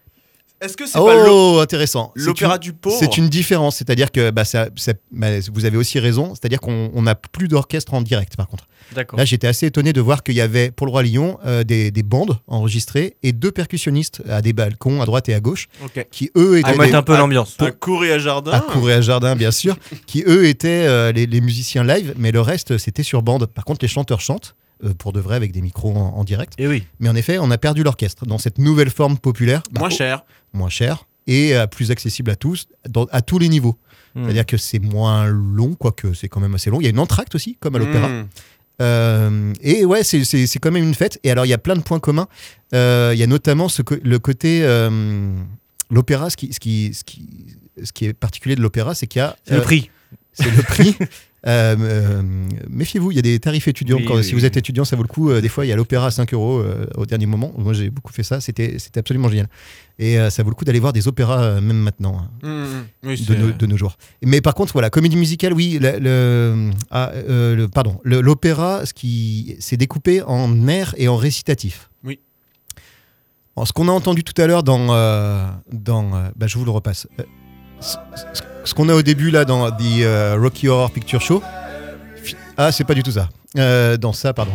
Est-ce que c'est pas Oh, intéressant. C'est l'opéra une- du pauvre? C'est une différence, c'est-à-dire que bah, ça, ça- bah, vous avez aussi raison, c'est-à-dire qu'on on n'a plus d'orchestre en direct par contre. Là, j'étais assez étonné de voir qu'il y avait pour le Roi Lion euh, des, des bandes enregistrées et deux percussionnistes à des balcons à droite et à gauche qui eux étaient Pour mettre des- un peu l'ambiance. Un courrier à jardin. à courir à jardin bien sûr, qui eux étaient euh, les, les musiciens live, mais le reste c'était sur bande. Par contre, les chanteurs chantent. Euh, pour de vrai avec des micros en, en direct. Et oui. Mais en effet, on a perdu l'orchestre dans cette nouvelle forme populaire. bah, Moins oh, cher. moins cher et euh, plus accessible à tous, dans- à tous les niveaux. Hmm. C'est-à-dire que c'est moins long, quoique c'est quand même assez long. Il y a une entracte aussi, comme à l'opéra. Mmh. Euh, et ouais, c'est- c'est c'est quand même une fête. Et alors, il y a plein de points communs. Il y a notamment ce le côté. l'opéra, ce qui, ce, qui, ce, qui, ce qui est particulier de l'opéra, c'est qu'il y a. C'est le prix. C'est le prix. Euh, euh, Méfiez-vous, il y a des tarifs étudiants. Oui, Quand- oui, si vous êtes étudiant, ça vaut le coup. Euh, des fois, il y a l'opéra à 5 euros au dernier moment. Moi, j'ai beaucoup fait ça. C'était c'était absolument génial. Et ça vaut le coup d'aller voir des opéras même maintenant. hein Mmh. Oui, de c'est- nos, de nos jours. Mais par contre, voilà, comédie musicale, oui, le, le- ah, le- pardon, le- l'opéra, ce qui s'est découpé en airs et en récitatif. Oui. Alors, ce qu'on a entendu tout à l'heure dans, euh, dans, euh, bah, je vous le repasse. Ce- qu'on a au début là dans The euh, Rocky Horror Picture Show. Ah, c'est pas du tout ça. Euh, dans ça, pardon.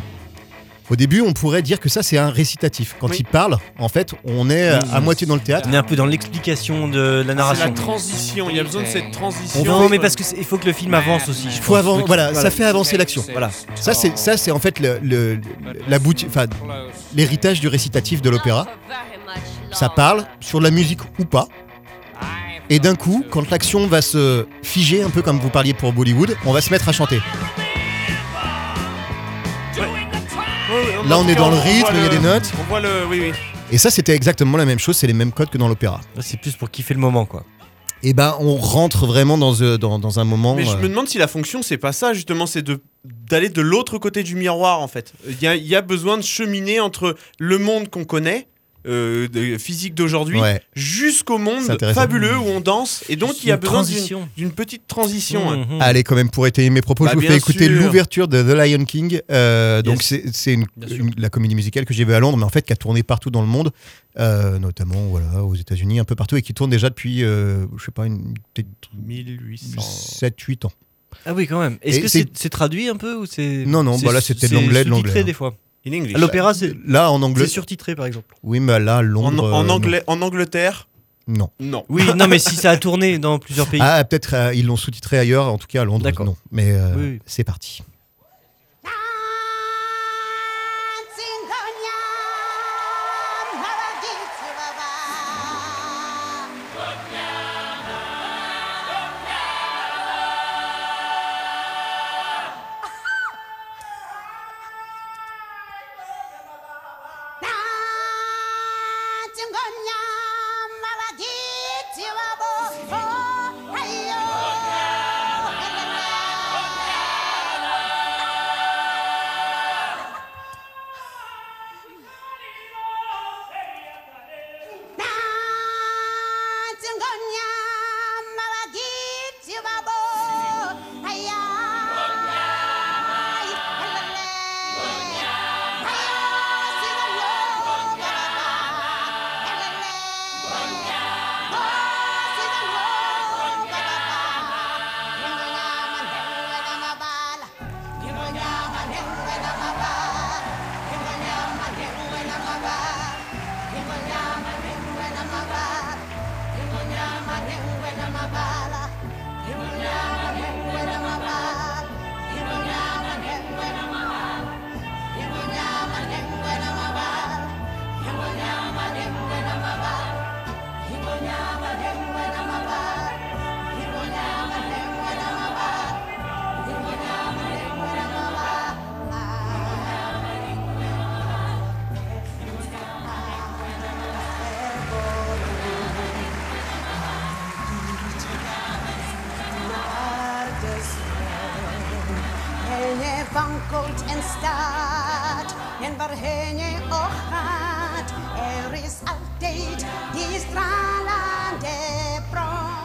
Au début, on pourrait dire que ça, c'est un récitatif. Quand Oui. il parle, en fait, on est euh, Oui. à moitié dans le théâtre. On est un peu dans l'explication de la C'est la narration. transition. Il y a besoin de cette transition. Non, mais parce qu'il faut que le film avance aussi. je Faut voilà, ça fait avancer l'action. Voilà. Ça, c'est ça, c'est en fait le, le- la bouti- enfin, l'héritage du récitatif de l'opéra. Ça parle sur la musique ou pas. Et d'un coup, quand l'action va se figer, un peu comme vous parliez pour Bollywood, on va se mettre à chanter. Là, on est dans le rythme, il y a des notes. On voit le. Oui, oui. Et ça, c'était exactement la même chose, c'est les mêmes codes que dans l'opéra. C'est plus pour kiffer le moment, quoi. Et ben, on rentre vraiment dans, euh, dans, dans un moment. Mais je euh, me demande si la fonction, c'est pas ça, justement, c'est de d'aller de l'autre côté du miroir, en fait. Il y a, il y a besoin de cheminer entre le monde qu'on connaît, euh, de- physique d'aujourd'hui, Ouais. jusqu'au monde fabuleux où on danse. Et donc, il y a Une besoin d'une transition. d'une petite transition. hein. Mhm. Allez, quand même, pour étayer mes propos, Bah, je vous fais écouter sûr. l'ouverture de The Lion King. Euh, donc, Yes. c'est c'est une, Bien sûr. une- la comédie musicale que j'ai vue à Londres, mais en fait, qui a tourné partout dans le monde, euh, notamment voilà, aux États-Unis, un peu partout, et qui tourne déjà depuis, euh, je sais pas, une, peut-être 1800. 7-8 ans. Ah oui, quand même. Est-ce Et que c'est- c'est c'est traduit un peu ou c'est Non, non, c'est- bah là, c'était de c'est l'anglais, de l'anglais, hein. des fois. In English. À l'opéra, c'est Là, en anglais. c'est surtitré par exemple. Oui, mais là, Londres. en euh, anglais, en Angleterre, Non. non. Oui, non, mais si ça a tourné dans plusieurs pays. Ah, peut-être euh, ils l'ont sous-titré ailleurs, en tout cas à Londres. D'accord. Non. Mais euh, oui. c'est parti.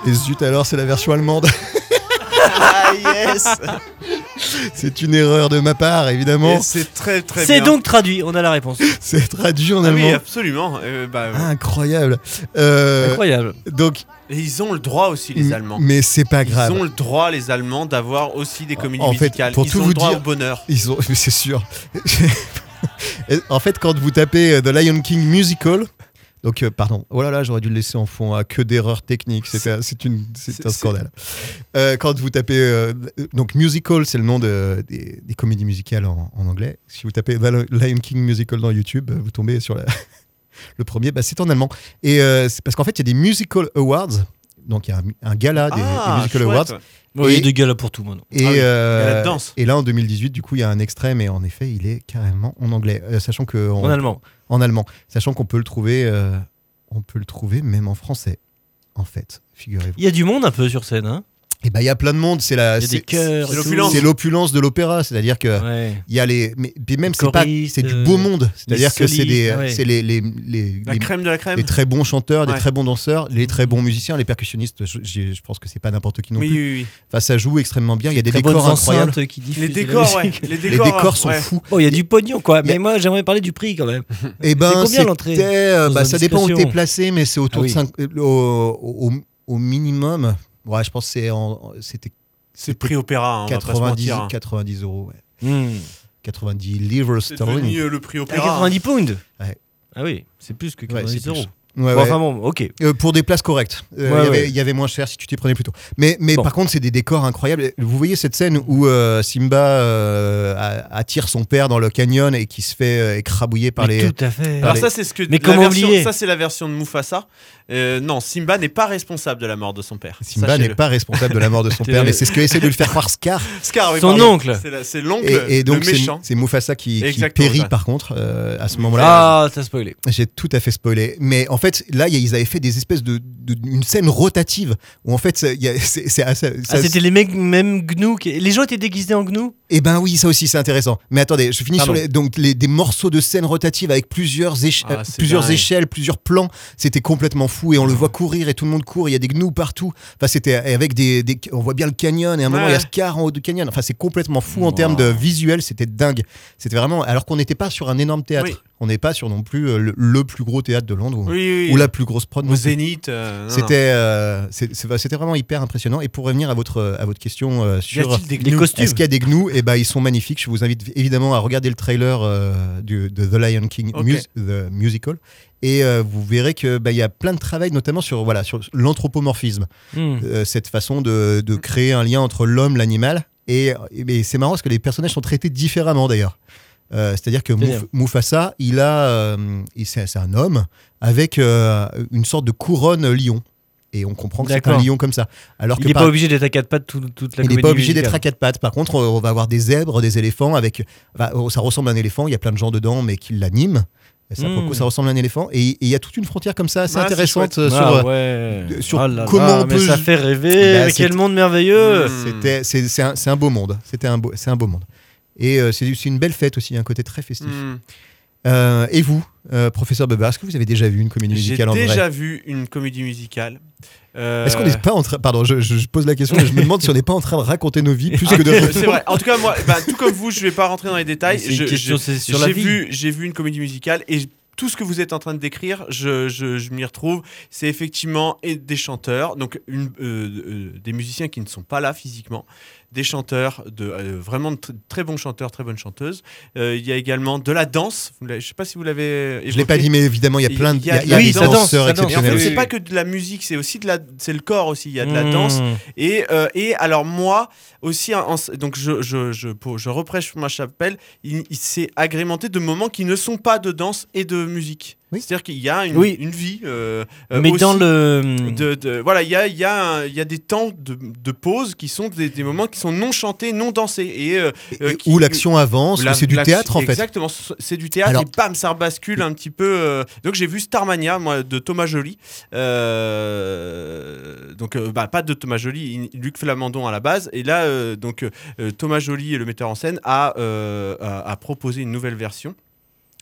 Et zut alors, c'est la version allemande. Ah yes C'est une erreur de ma part, évidemment. Et C'est très très C'est bien. donc traduit, on a la réponse. C'est traduit en Ah oui, allemand. absolument. Euh, bah, Incroyable. Euh, Incroyable. Donc, Et ils ont le droit aussi, les Allemands. mais c'est pas grave. Ils ont le droit, les Allemands, d'avoir aussi des comédies En fait, musicales. pour ils tout ont vous le droit dire- au bonheur. Ils ont, mais c'est sûr. Et en fait, quand vous tapez euh, The Lion King Musical, donc euh, pardon, oh là là, j'aurais dû le laisser en fond, à que d'erreurs techniques, c'est un- scandale. Euh, quand vous tapez, euh, donc musical, c'est le nom de, des, des comédies musicales en, en anglais. Si vous tapez The Lion King Musical dans YouTube, vous tombez sur la- le premier, bah, c'est en allemand. Et c'est parce qu'en fait, il y a des Musical Awards. Donc il y a un, un gala des, des Ah, Musical chouette, Awards. ouais. Ouais, Il y Et- a des gars là pour tout, maintenant. Et, Ah oui, euh, gala de danse. et là, en 2018, du coup, il y a un extrait, mais en effet, il est carrément en anglais, Euh, sachant que En allemand. en allemand, sachant qu'on peut le trouver, euh, on peut le trouver même en français, en fait, figurez-vous. Il y a du monde un peu sur scène, hein Et ben, il y a plein de monde. C'est la, c'est- et l'opulence. de l'opéra, c'est-à-dire que Ouais. il y a les, mais puis même Les c'est pas, c'est du euh, beau monde, c'est-à-dire les que c'est des, ouais. c'est les, les, les, La les- crème de la crème. les très bons chanteurs, des très bons danseurs, les très bons musiciens, les percussionnistes. Je, pense que c'est pas n'importe qui non oui, plus. oui, oui. Enfin, ça joue extrêmement bien. Il y a des décors incroyables. qui diffusent Les la décors. Les Les décors, sont ouais. fous. Bon, il y a du pognon, quoi. Mais moi, j'aimerais parler du prix quand même. Eh ben, C'est combien c'était, l'entrée euh, bah, ça dépend où t'es placé, mais c'est autour Ah de 5, au, au, au minimum. Ouais, je pense que c'est en- c'était C'est prix opéra, hein, on va pas se 90, mentir. hein. 90 euros. ouais. Hmm. 90 livres C'est sterling. devenu euh, le prix Ah, opéra. 90 pounds Ouais. Ah oui, c'est plus que Ouais, 90 c'est plus. Euros. Ouais, Bon, ouais. Enfin bon, ok. Euh, pour des places correctes. Euh, Ouais, il y avait- ouais. il y avait moins cher si tu t'y prenais plus tôt. Mais, mais Bon. par contre, c'est des décors incroyables. Vous voyez cette scène où euh, Simba euh, attire son père dans le canyon et qui se fait euh, écrabouiller par Mais les. tout à fait. Alors les- ça c'est ce que Mais la comment version- oublier ça c'est la version de Mufasa. Euh, non, Simba n'est pas responsable de la mort de son père. Simba n'est pas responsable de la mort de son père, mais c'est ce que essaie de le faire croire Scar. Scar, oui, Son pardon. oncle. C'est l'oncle, Et, et donc, le c'est méchant. c'est Mufasa qui, périt par contre euh, à ce moment-là. Ah, t'as spoilé. J'ai tout à fait spoilé. Mais en fait, là, y a- ils avaient fait des espèces de, de- une scène rotative où en fait, c'est assez- Ah, c'était les mecs, mêmes gnous. qui- Les gens étaient déguisés en gnous Eh ben oui, ça aussi c'est intéressant. Mais attendez, je finis Pardon. sur les, donc les, des morceaux de scène rotative avec plusieurs, éche- Ah, plusieurs dingue. échelles, plusieurs plans. C'était complètement fou et on le voit courir et tout le monde court. Il y a des gnous partout. Enfin, c'était avec des, des- on voit bien le canyon et à un moment il y a. Scar en haut du canyon. Enfin, c'est complètement fou en termes de visuel. C'était dingue. C'était vraiment alors qu'on n'était pas sur un énorme théâtre. Oui. On n'est pas sur non plus euh, le, le plus gros théâtre de Londres ou, Oui, oui, oui. ou la plus grosse prod. Au. Zénith. euh. C'était euh, c'était vraiment hyper impressionnant. Et pour revenir à votre à votre question euh, sur des Les costumes? est-ce qu'il y a des gnous? Eh ben, ils sont magnifiques. Je vous invite évidemment à regarder le trailer euh, du- de The Lion King mus- The Musical. Et euh, vous verrez que bah, il y a plein de travail, notamment sur voilà sur l'anthropomorphisme, Hmm. Euh, cette façon de, de créer un lien entre l'homme, l'animal. Et, et c'est marrant parce que les personnages sont traités différemment d'ailleurs. Euh, C'est-à-dire que Mouf- Mufasa, il a, euh, c'est un homme avec euh, une sorte de couronne lion. Et on comprend que c'est un lion comme ça. Alors Il n'est par- pas obligé d'être à quatre pattes tout- toute la il n'est pas obligé d'être à quatre pattes. Par contre, on va avoir des zèbres, des éléphants avec. oh, ça ressemble à un éléphant. Il y a plein de gens dedans, mais qui l'animent. Ça, pour le coup, Mm. ça ressemble à un éléphant. Et il y a toute une frontière comme ça, assez Ah, intéressante Ah, sur. ouais. sur Ah là comment là, on mais peut ça fait rêver. Bah, mais quel monde merveilleux. Mm. C'était, c'est, un, un beau monde. C'était un beau, c'est un beau monde. Et euh, c'est, une belle fête aussi, un côté très festif. Hmm. Euh, et vous, euh, professeur Beba, est-ce que vous avez déjà vu une comédie J'ai musicale en vrai déjà vu une comédie musicale. Euh, Est-ce qu'on n'est pas en train. Pardon, je, pose la question, mais je me demande si on n'est pas en train de raconter nos vies plus que de C'est vrai. En tout cas, moi, bah, tout comme vous, je vais pas rentrer dans les détails. C'est une Je- question, je- c'est sur la J'ai vu, j'ai vu une comédie musicale et tout ce que vous êtes en train de décrire, je, je, je m'y retrouve. C'est effectivement et des chanteurs, donc une, euh, euh, des musiciens qui ne sont pas là physiquement, des chanteurs, de, euh, vraiment de tr- très bons chanteurs, très bonnes chanteuses. Euh, Il y a également de la danse. Je sais pas si vous l'avez. Je l'ai pas dit, mais évidemment, il y a plein de. il y a- il y a oui, des danseurs danse. Et en exceptionnels. fait, c'est pas que de la musique, c'est aussi de la, c'est le corps aussi. Il y a de la Hmm. danse. Et, euh, et alors moi aussi, en- donc je, je, je, pour- je reprêche ma chapelle, il, il s'est agrémenté de moments qui ne sont pas de danse et de musique. Oui. C'est-à-dire qu'il y a une, Oui. une vie. euh, euh, Mais aussi dans le. de, de- voilà, il y a, y, a y a des temps de, de pause qui sont des, des moments qui sont non chantés, non dansés. Et, euh, Et- qui- Où l'action avance, la- c'est du théâtre en fait. Exactement, c'est du théâtre Alors- et bam, ça rebascule un petit peu. euh, Donc j'ai vu Starmania, moi, de Thomas Joly. Donc bah, pas de Thomas Joly, Luc Flamandon à la base. Et là, donc Thomas Joly, le metteur en scène, a, a, a proposé une nouvelle version.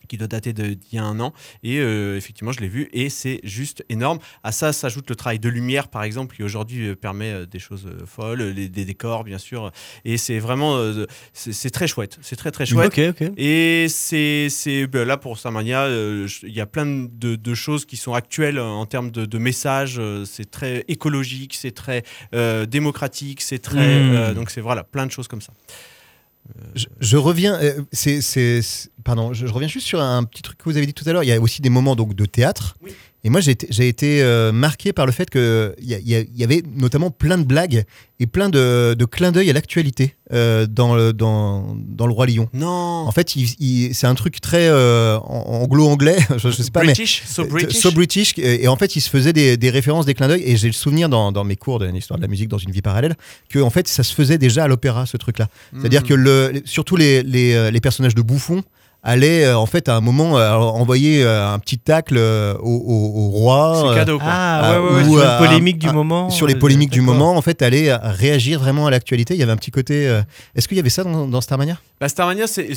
Qui doit dater d'il y a un an. Et euh, effectivement, je l'ai vu et c'est juste énorme. À ça s'ajoute le travail de lumière, par exemple, qui aujourd'hui euh, permet euh, des choses folles, les- des décors, bien sûr. Et c'est vraiment, euh, c'est très chouette. C'est très très chouette. Et c'est ben là pour Samania, euh, il y a plein de, de choses qui sont actuelles en termes de, de messages. C'est très écologique, c'est très démocratique, c'est très Mm. euh, donc c'est voilà plein de choses comme ça. Je, reviens, euh, c'est, pardon, je, reviens juste sur un petit truc que vous avez dit tout à l'heure. Il y a aussi des moments donc de théâtre. Et moi, j'ai été, euh, marqué par le fait que il y, avait notamment plein de blagues et plein de, de clins d'œil à l'actualité euh, dans, le, dans, dans le roi Lion. Non. En fait, c'est un truc très euh, anglo-anglais. Je, je sais pas, British, mais so British. so British. Et, et en fait, il se faisait des, des références, des clins d'œil. Et j'ai le souvenir dans, dans mes cours de l'histoire de la musique dans une vie parallèle que en fait, ça se faisait déjà à l'opéra, ce truc-là. C'est-à-dire Mhm. que le, surtout les, les, les personnages de bouffons allaient euh, en fait à un moment euh, envoyer euh, un petit tacle euh, au, au- au roi. C'est cadeau quoi. Ah, ouais, ouais, ouais, ou sur les polémiques du moment. Sur les polémiques du moment, en fait, aller euh, réagir vraiment à l'actualité. Il y avait un petit côté. euh, Est-ce qu'il y avait ça dans, dans Starmania? Bah, Starmania, c'est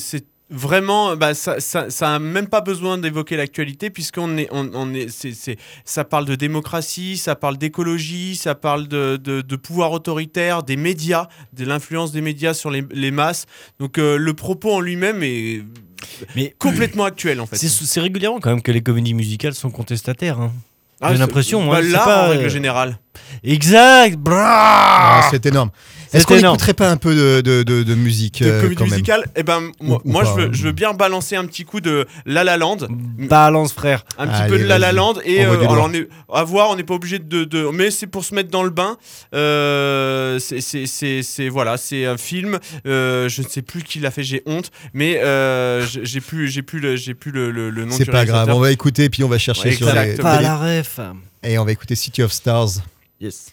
vraiment, bah, ça, ça, ça a même pas besoin d'évoquer l'actualité puisqu'on est, on, on est, c'est, c'est- ça parle de démocratie, ça parle d'écologie, ça parle de, de, de pouvoir autoritaire, des médias, de l'influence des médias sur les, les masses. Donc euh, le propos en lui-même est Mais complètement actuel en fait. c'est régulièrement quand même que les comédies musicales sont contestataires. hein. Ah, J'ai l'impression, moi. bah, c'est l'art, pas, en règle euh, générale. Exact. Ah, C'est énorme. Est-ce qu'on n'écouterait pas un peu de, de, de- de musique De euh, comédie quand même musicale, eh ben, moi, Ou- ou moi, pas, je, veux, je veux bien balancer un petit coup de La La Land. Balance, frère. Un petit Allez, peu de La La. Land et euh, du lourd. alors on est à voir on n'est pas obligé de, de mais c'est pour se mettre dans le bain Euh, c'est- c'est c'est- c'est- voilà c'est un film euh, je ne sais plus qui l'a fait j'ai honte mais euh, j'ai plus j'ai plus le j'ai plus le, le- le nom C'est du pas grave, on va écouter puis on va chercher Ouais, sur les. Pas la ref. Et on va écouter City of Stars. Yes.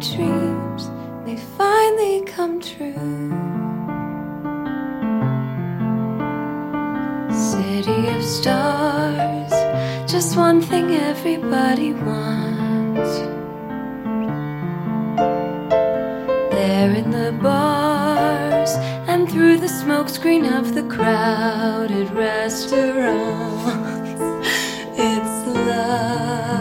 dreams may finally come true. City of stars, just one thing everybody wants. There in the bars and through the smokescreen of the crowded restaurants. It's love.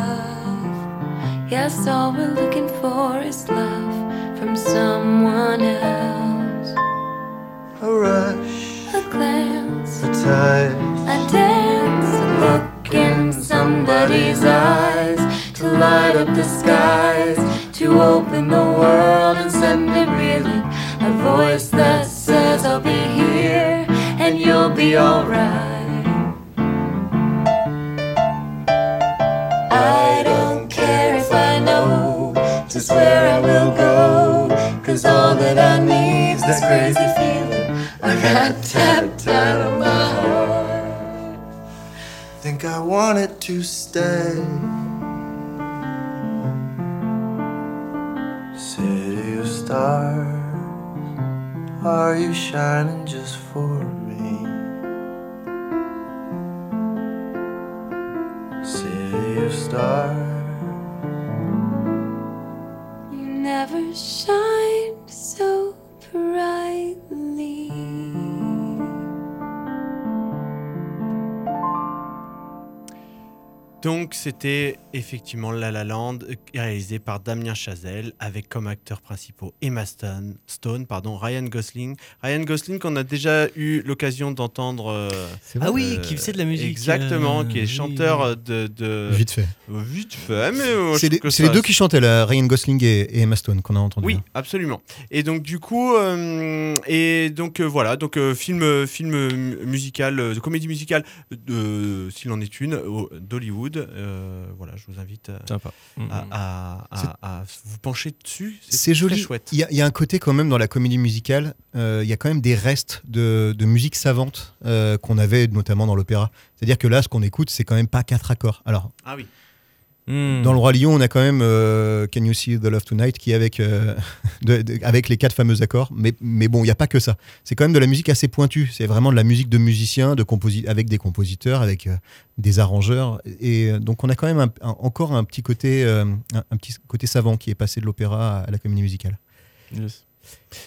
Yes, all we're looking for is love from someone else. A rush, A glance, a touch, a dance, a look in somebody's eyes to light up the skies, to open the world and send it reeling. A voice that says, I'll be here and you'll be alright. I don't just where I will go. Cause all that I need's this crazy feeling. A rat tap tat on my heart. think I wanted to stay. City of stars, are you shining just for me? City of stars. Never shined so brightly. Donc c'était effectivement La La Land euh, réalisé par Damien Chazelle avec comme acteurs principaux Emma Stone, Stone pardon, Ryan Gosling. Ryan Gosling qu'on a déjà eu l'occasion d'entendre. euh, Ah oui, qui faisait de la musique, Exactement, euh, qui est oui. chanteur de, de- Vite fait. Vite fait, mais euh, C'est les, deux qui chantaient, là, Ryan Gosling et, et Emma Stone, qu'on a entendu. Oui, absolument. Et donc du coup, euh, et donc euh, voilà, donc euh, film, film euh, musical, euh, de comédie musicale, de s'il en est une, d'Hollywood. Hollywood. Euh, voilà, je vous invite à, Sympa. à, à- à- C'est- à vous pencher dessus. C'est joli. chouette. Il y, a- il y a un côté quand même dans la comédie musicale, euh, il y a quand même des restes de, de musique savante euh, qu'on avait notamment dans l'opéra. C'est-à-dire que là, ce qu'on écoute, c'est quand même pas quatre accords. Alors, Ah oui. Hmm. dans le Roi Lion, on a quand même euh, Can You See the Love Tonight qui est avec, euh, de- de- avec les quatre fameux accords. Mais, mais bon, il n'y a pas que ça. C'est quand même de la musique assez pointue. C'est vraiment de la musique de musiciens, de composi- avec des compositeurs, avec euh, des arrangeurs. Et donc, on a quand même un- un- encore un petit, côté, euh, un, un petit côté savant qui est passé de l'opéra à, à la comédie musicale.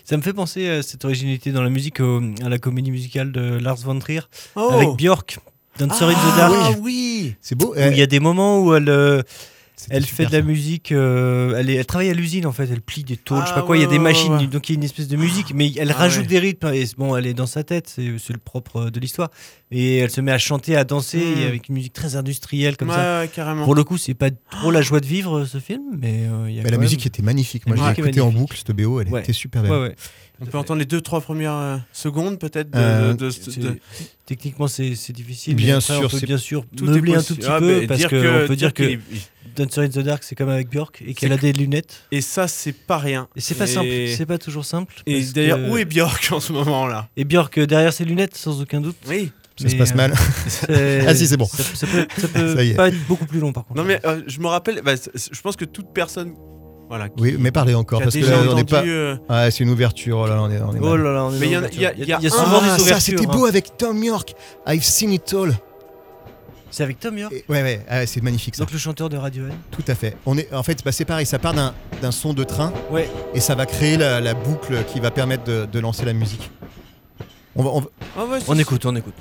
Ça me fait penser à cette originalité dans la musique au- à la comédie musicale de Lars von Trier Oh. avec Björk. Dancer in the Ah, Dark. oui. C'est beau. Il y a des moments où elle, euh, elle fait de la ça. musique. euh, elle, est- elle travaille à l'usine en fait. Elle plie des tôles, je sais Ah, pas quoi. Il y a des machines, ouais. donc il y a une espèce de musique, mais elle Ah, rajoute ouais. des rythmes. Et bon, elle est dans sa tête, c'est le propre de l'histoire. Et elle se met à chanter, à danser Mm. et avec une musique très industrielle comme ouais, ça. ouais, carrément. Pour le coup, c'est pas trop la joie de vivre ce film, mais euh, il y a Mais la musique était magnifique. Moi, j'ai écouté en boucle cette BO, elle Ouais. était super belle. On peut entendre les deux, trois premières euh, secondes peut-être de, Euh, de- de- C'est- de- Techniquement, c'est c'est difficile. Bien après, sûr, on peut c'est- bien sûr Tout meubler un tout petit Ah, peu bah, parce qu'on que- peut dire que qu'il est- Dancer in the Dark, c'est comme avec Björk et qu'elle a des lunettes. Et ça, c'est pas rien. Et c'est pas simple, c'est pas toujours simple. Et d'ailleurs, que- où est Björk en ce moment-là? Et Björk euh, derrière ses lunettes, sans aucun doute. Oui. Ça se passe euh, mal. ah si, c'est bon. Ça, ça peut, ça peut Ça y est. pas être beaucoup plus long par contre. Non, mais euh, je me rappelle, bah, je pense que toute personne. Voilà. qui- Oui, mais parlez encore parce que là, on n'est pas. euh, Ah, c'est une ouverture. Oh là là, on est, on est Oh mal. là là, on est Mais il y a- y a- il y a- il y a Ah, des ça c'était hein. beau avec Tom York. I've seen it all. C'est avec Tom York, Et- ouais, ouais, ah, c'est magnifique ça. donc le chanteur de Radiohead? Tout à fait. On est, en fait, bah, c'est pareil. Ça part d'un d'un son de train Ouais. et ça va créer la, la boucle qui va permettre de, de lancer la musique. On va, on va- Ah ouais, c'est- On écoute, on écoute.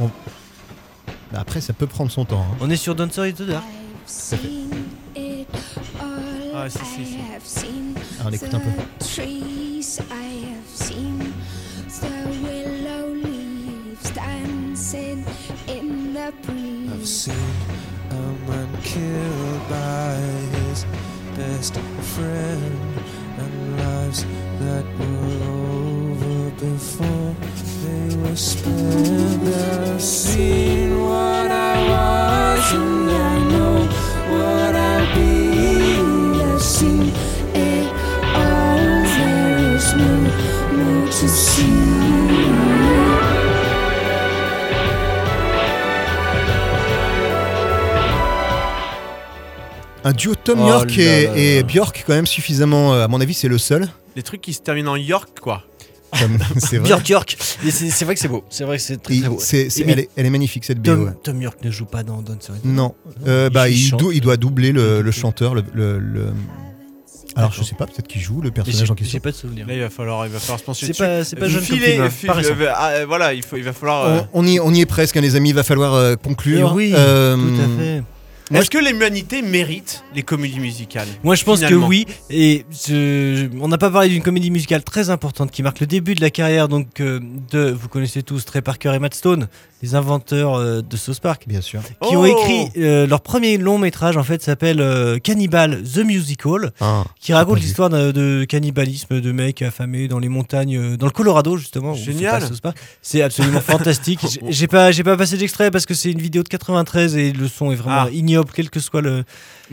bah, après, ça peut prendre son temps. hein. On est sur Dancer in the Dark. Ah, si, si, si. Ah, on écoute un peu. trees I have seen the willow leaves dancing in the breeze. I've seen a man killed by his best friend, and lives that were over before they were spent. I've seen what I was, and Un duo Tom Oh York là et, là et là. Björk quand même suffisamment. euh, à mon avis, c'est le seul. Les trucs qui se terminent en York, quoi. C'est vrai. Björk York. C'est vrai que c'est beau. C'est vrai que c'est très, beau. elle, est, elle est magnifique cette BO. Tom, ouais. Tom York ne joue pas dans the Dark. Non, Euh, Il bah, il, chante. dou- il doit doubler le, le chanteur. Le, le- le- Alors, je sais pas, peut-être qu'il joue le personnage en question. J'ai pas de souvenir. Là, il va falloir, il va falloir se pencher C'est dessus. pas, c'est pas jeune comme filez- film, hein. ah, voilà, il, faut, il va falloir. euh, On, on y, on y est presque, hein, les amis. Il va falloir euh, Et conclure. oui, Euh, tout à fait. Est-ce que l'humanité mérite les comédies musicales Moi, je pense Finalement. que oui. Et je- on n'a pas parlé d'une comédie musicale très importante qui marque le début de la carrière donc euh, de, vous connaissez tous Trey Parker et Matt Stone, les inventeurs euh, de South Park, Bien sûr. qui ont Oh écrit euh, leur premier long métrage en fait s'appelle euh, Cannibal the Musical, Ah, qui raconte l'histoire de, de cannibalisme de mecs affamés dans les montagnes, euh, dans le Colorado justement. Génial. passe South Park. C'est absolument fantastique. J'ai- J'ai pas, j'ai pas passé d'extrait parce que c'est une vidéo de 93 et le son est vraiment Ah. ignoble, quel que soit le,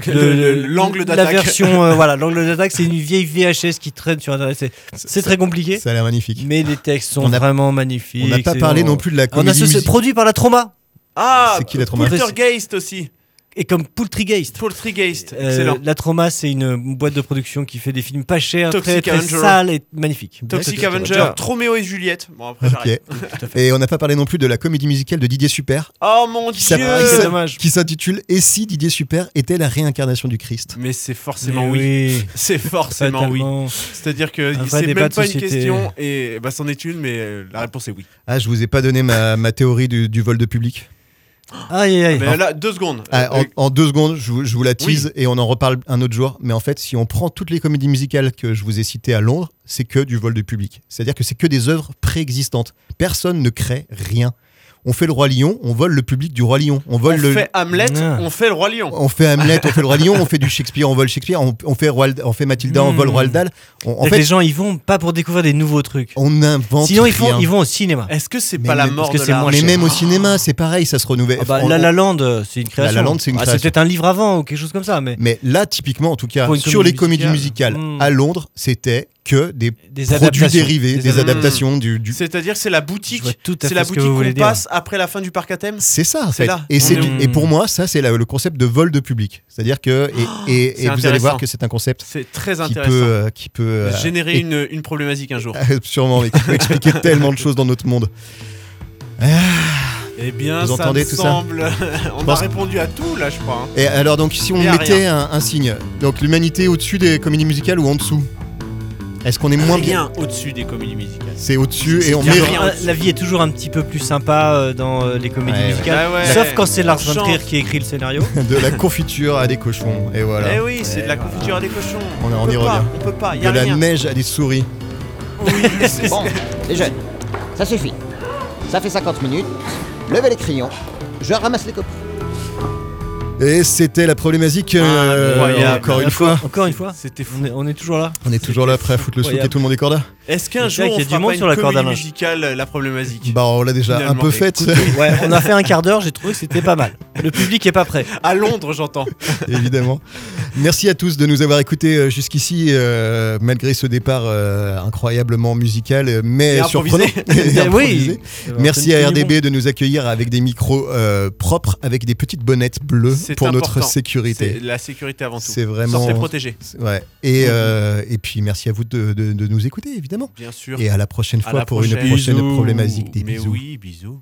Le- le- le- l'angle La d'attaque. version, euh, voilà, l'angle d'attaque, c'est une vieille VHS qui traîne sur Internet. C'est- très compliqué, Ça a l'air magnifique. mais les textes sont a- vraiment magnifiques. On n'a pas parlé non plus de la On a comédie ce, produit par la Trauma Ah, C'est qui la trauma Poltergeist aussi. Et comme Poultrygeist. Poltergeist, Euh, excellent. la Trauma, c'est une boîte de production qui fait des films pas chers, Toxic très, très Avenger. sales et magnifiques. Toxic Toxic Avenger. Troméo et Juliette. Bon, après, j'arrête. Ok. Et on n'a pas parlé non plus de la comédie musicale de Didier Super, Oh mon qui dieu qui s'a- dommage. qui s'intitule Et si Didier Super était la réincarnation du Christ? Mais c'est forcément Mais oui. C'est forcément oui. C'est-à-dire que c'est même pas une question et bah c'en est une, mais euh, la réponse est oui. Ah, je vous ai pas donné ma, ma théorie du, du vol de public. Aïe, aïe, aïe. Mais là, deux secondes. Ah, Euh, en, en deux secondes, je vous, je vous la tease et on en reparle un autre jour. Mais en fait, si on prend toutes les comédies musicales que je vous ai citées à Londres, c'est que du vol de public. C'est-à-dire que c'est que des œuvres préexistantes. Personne ne crée rien. On fait le roi lion, on vole le public du roi lion. On On vole le. fait Hamlet, Ah. on fait le roi lion. On fait Hamlet, on fait le roi lion, on fait du Shakespeare, on vole Shakespeare, on, on fait Roald- on fait Mathilda, on Hmm. vole Roald Dahl. On- en fait, les gens, ils vont pas pour découvrir des nouveaux trucs. on invente. Sinon, ils, font, rien. ils vont au cinéma. Est-ce que c'est pas la mort parce que de moins Mais même au cinéma, c'est pareil, ça se renouvelle. Ah bah, La La Land, euh, c'est une création. La Land, c'est une Ah, création. peut-être un livre avant ou quelque chose comme ça, mais Mais là, typiquement, en tout cas, sur les comédie comédies musicales musicale. Hmm. à Londres, c'était que des, des produits dérivés, des, adaptations. adaptations du. du- C'est-à-dire que c'est la boutique, c'est la boutique qu'on passe après la fin du parc à thème. C'est ça, en C'est fait. là. Et, est- et pour moi, ça, c'est le concept de vol de public. C'est-à-dire que. Et, et vous allez voir que c'est un concept C'est très qui intéressant. peut. euh, qui peut euh, Générer et- une, une problématique un jour. Sûrement, mais qui peut expliquer tellement de choses dans notre monde. Eh bien, Vous ça entendez me tout ça semble. On a répondu à tout là, je crois. hein. Et alors, donc, si on mettait un, un signe, donc l'humanité au-dessus des comédies musicales ou en dessous? Est-ce qu'on est moins bien au-dessus des comédies musicales. C'est au-dessus et on bien met. rien. Ah, La vie est toujours un petit peu plus sympa euh, dans euh, les comédies Ouais, musicales, ouais. Ouais, sauf quand c'est Lars On von Trier qui écrit le scénario. de la confiture à des cochons. Et voilà. Eh oui, c'est de la confiture à des cochons. On- on peut y pas, revient. On peut pas, y de la neige à des souris. Oui, c'est- Bon, les jeunes, ça suffit. Ça fait 50 minutes. Levez les crayons. Je ramasse les copies. Et c'était la problématique. euh, Incroyable. encore une fois. Encore une fois, C'était fou. on est, on est toujours là. On est toujours là prêt à foutre le souk et tout le monde est corda Est-ce qu'un jour qu'il y on a du monde sur la corde à musicale euh, la problématique Bah on l'a déjà un peu faite, Ouais, on a fait un quart d'heure, j'ai trouvé que c'était pas mal. Le public est pas prêt. À Londres, j'entends. évidemment. Merci à tous de nous avoir écoutés euh, jusqu'ici, euh, malgré ce départ euh, incroyablement musical, mais Et surprenant. Oui. Merci à RDB de nous accueillir avec des micros euh, propres, avec des petites bonnettes bleues C'est pour notre sécurité. La sécurité avant tout. C'est vraiment. Sortez protégés. Ouais. Et, euh, et puis merci à vous de, de- de nous écouter, évidemment. Bien sûr. Et à la prochaine fois la pour une prochaine. prochaine Bisous. problématique. Des Mais bisous. oui, bisous.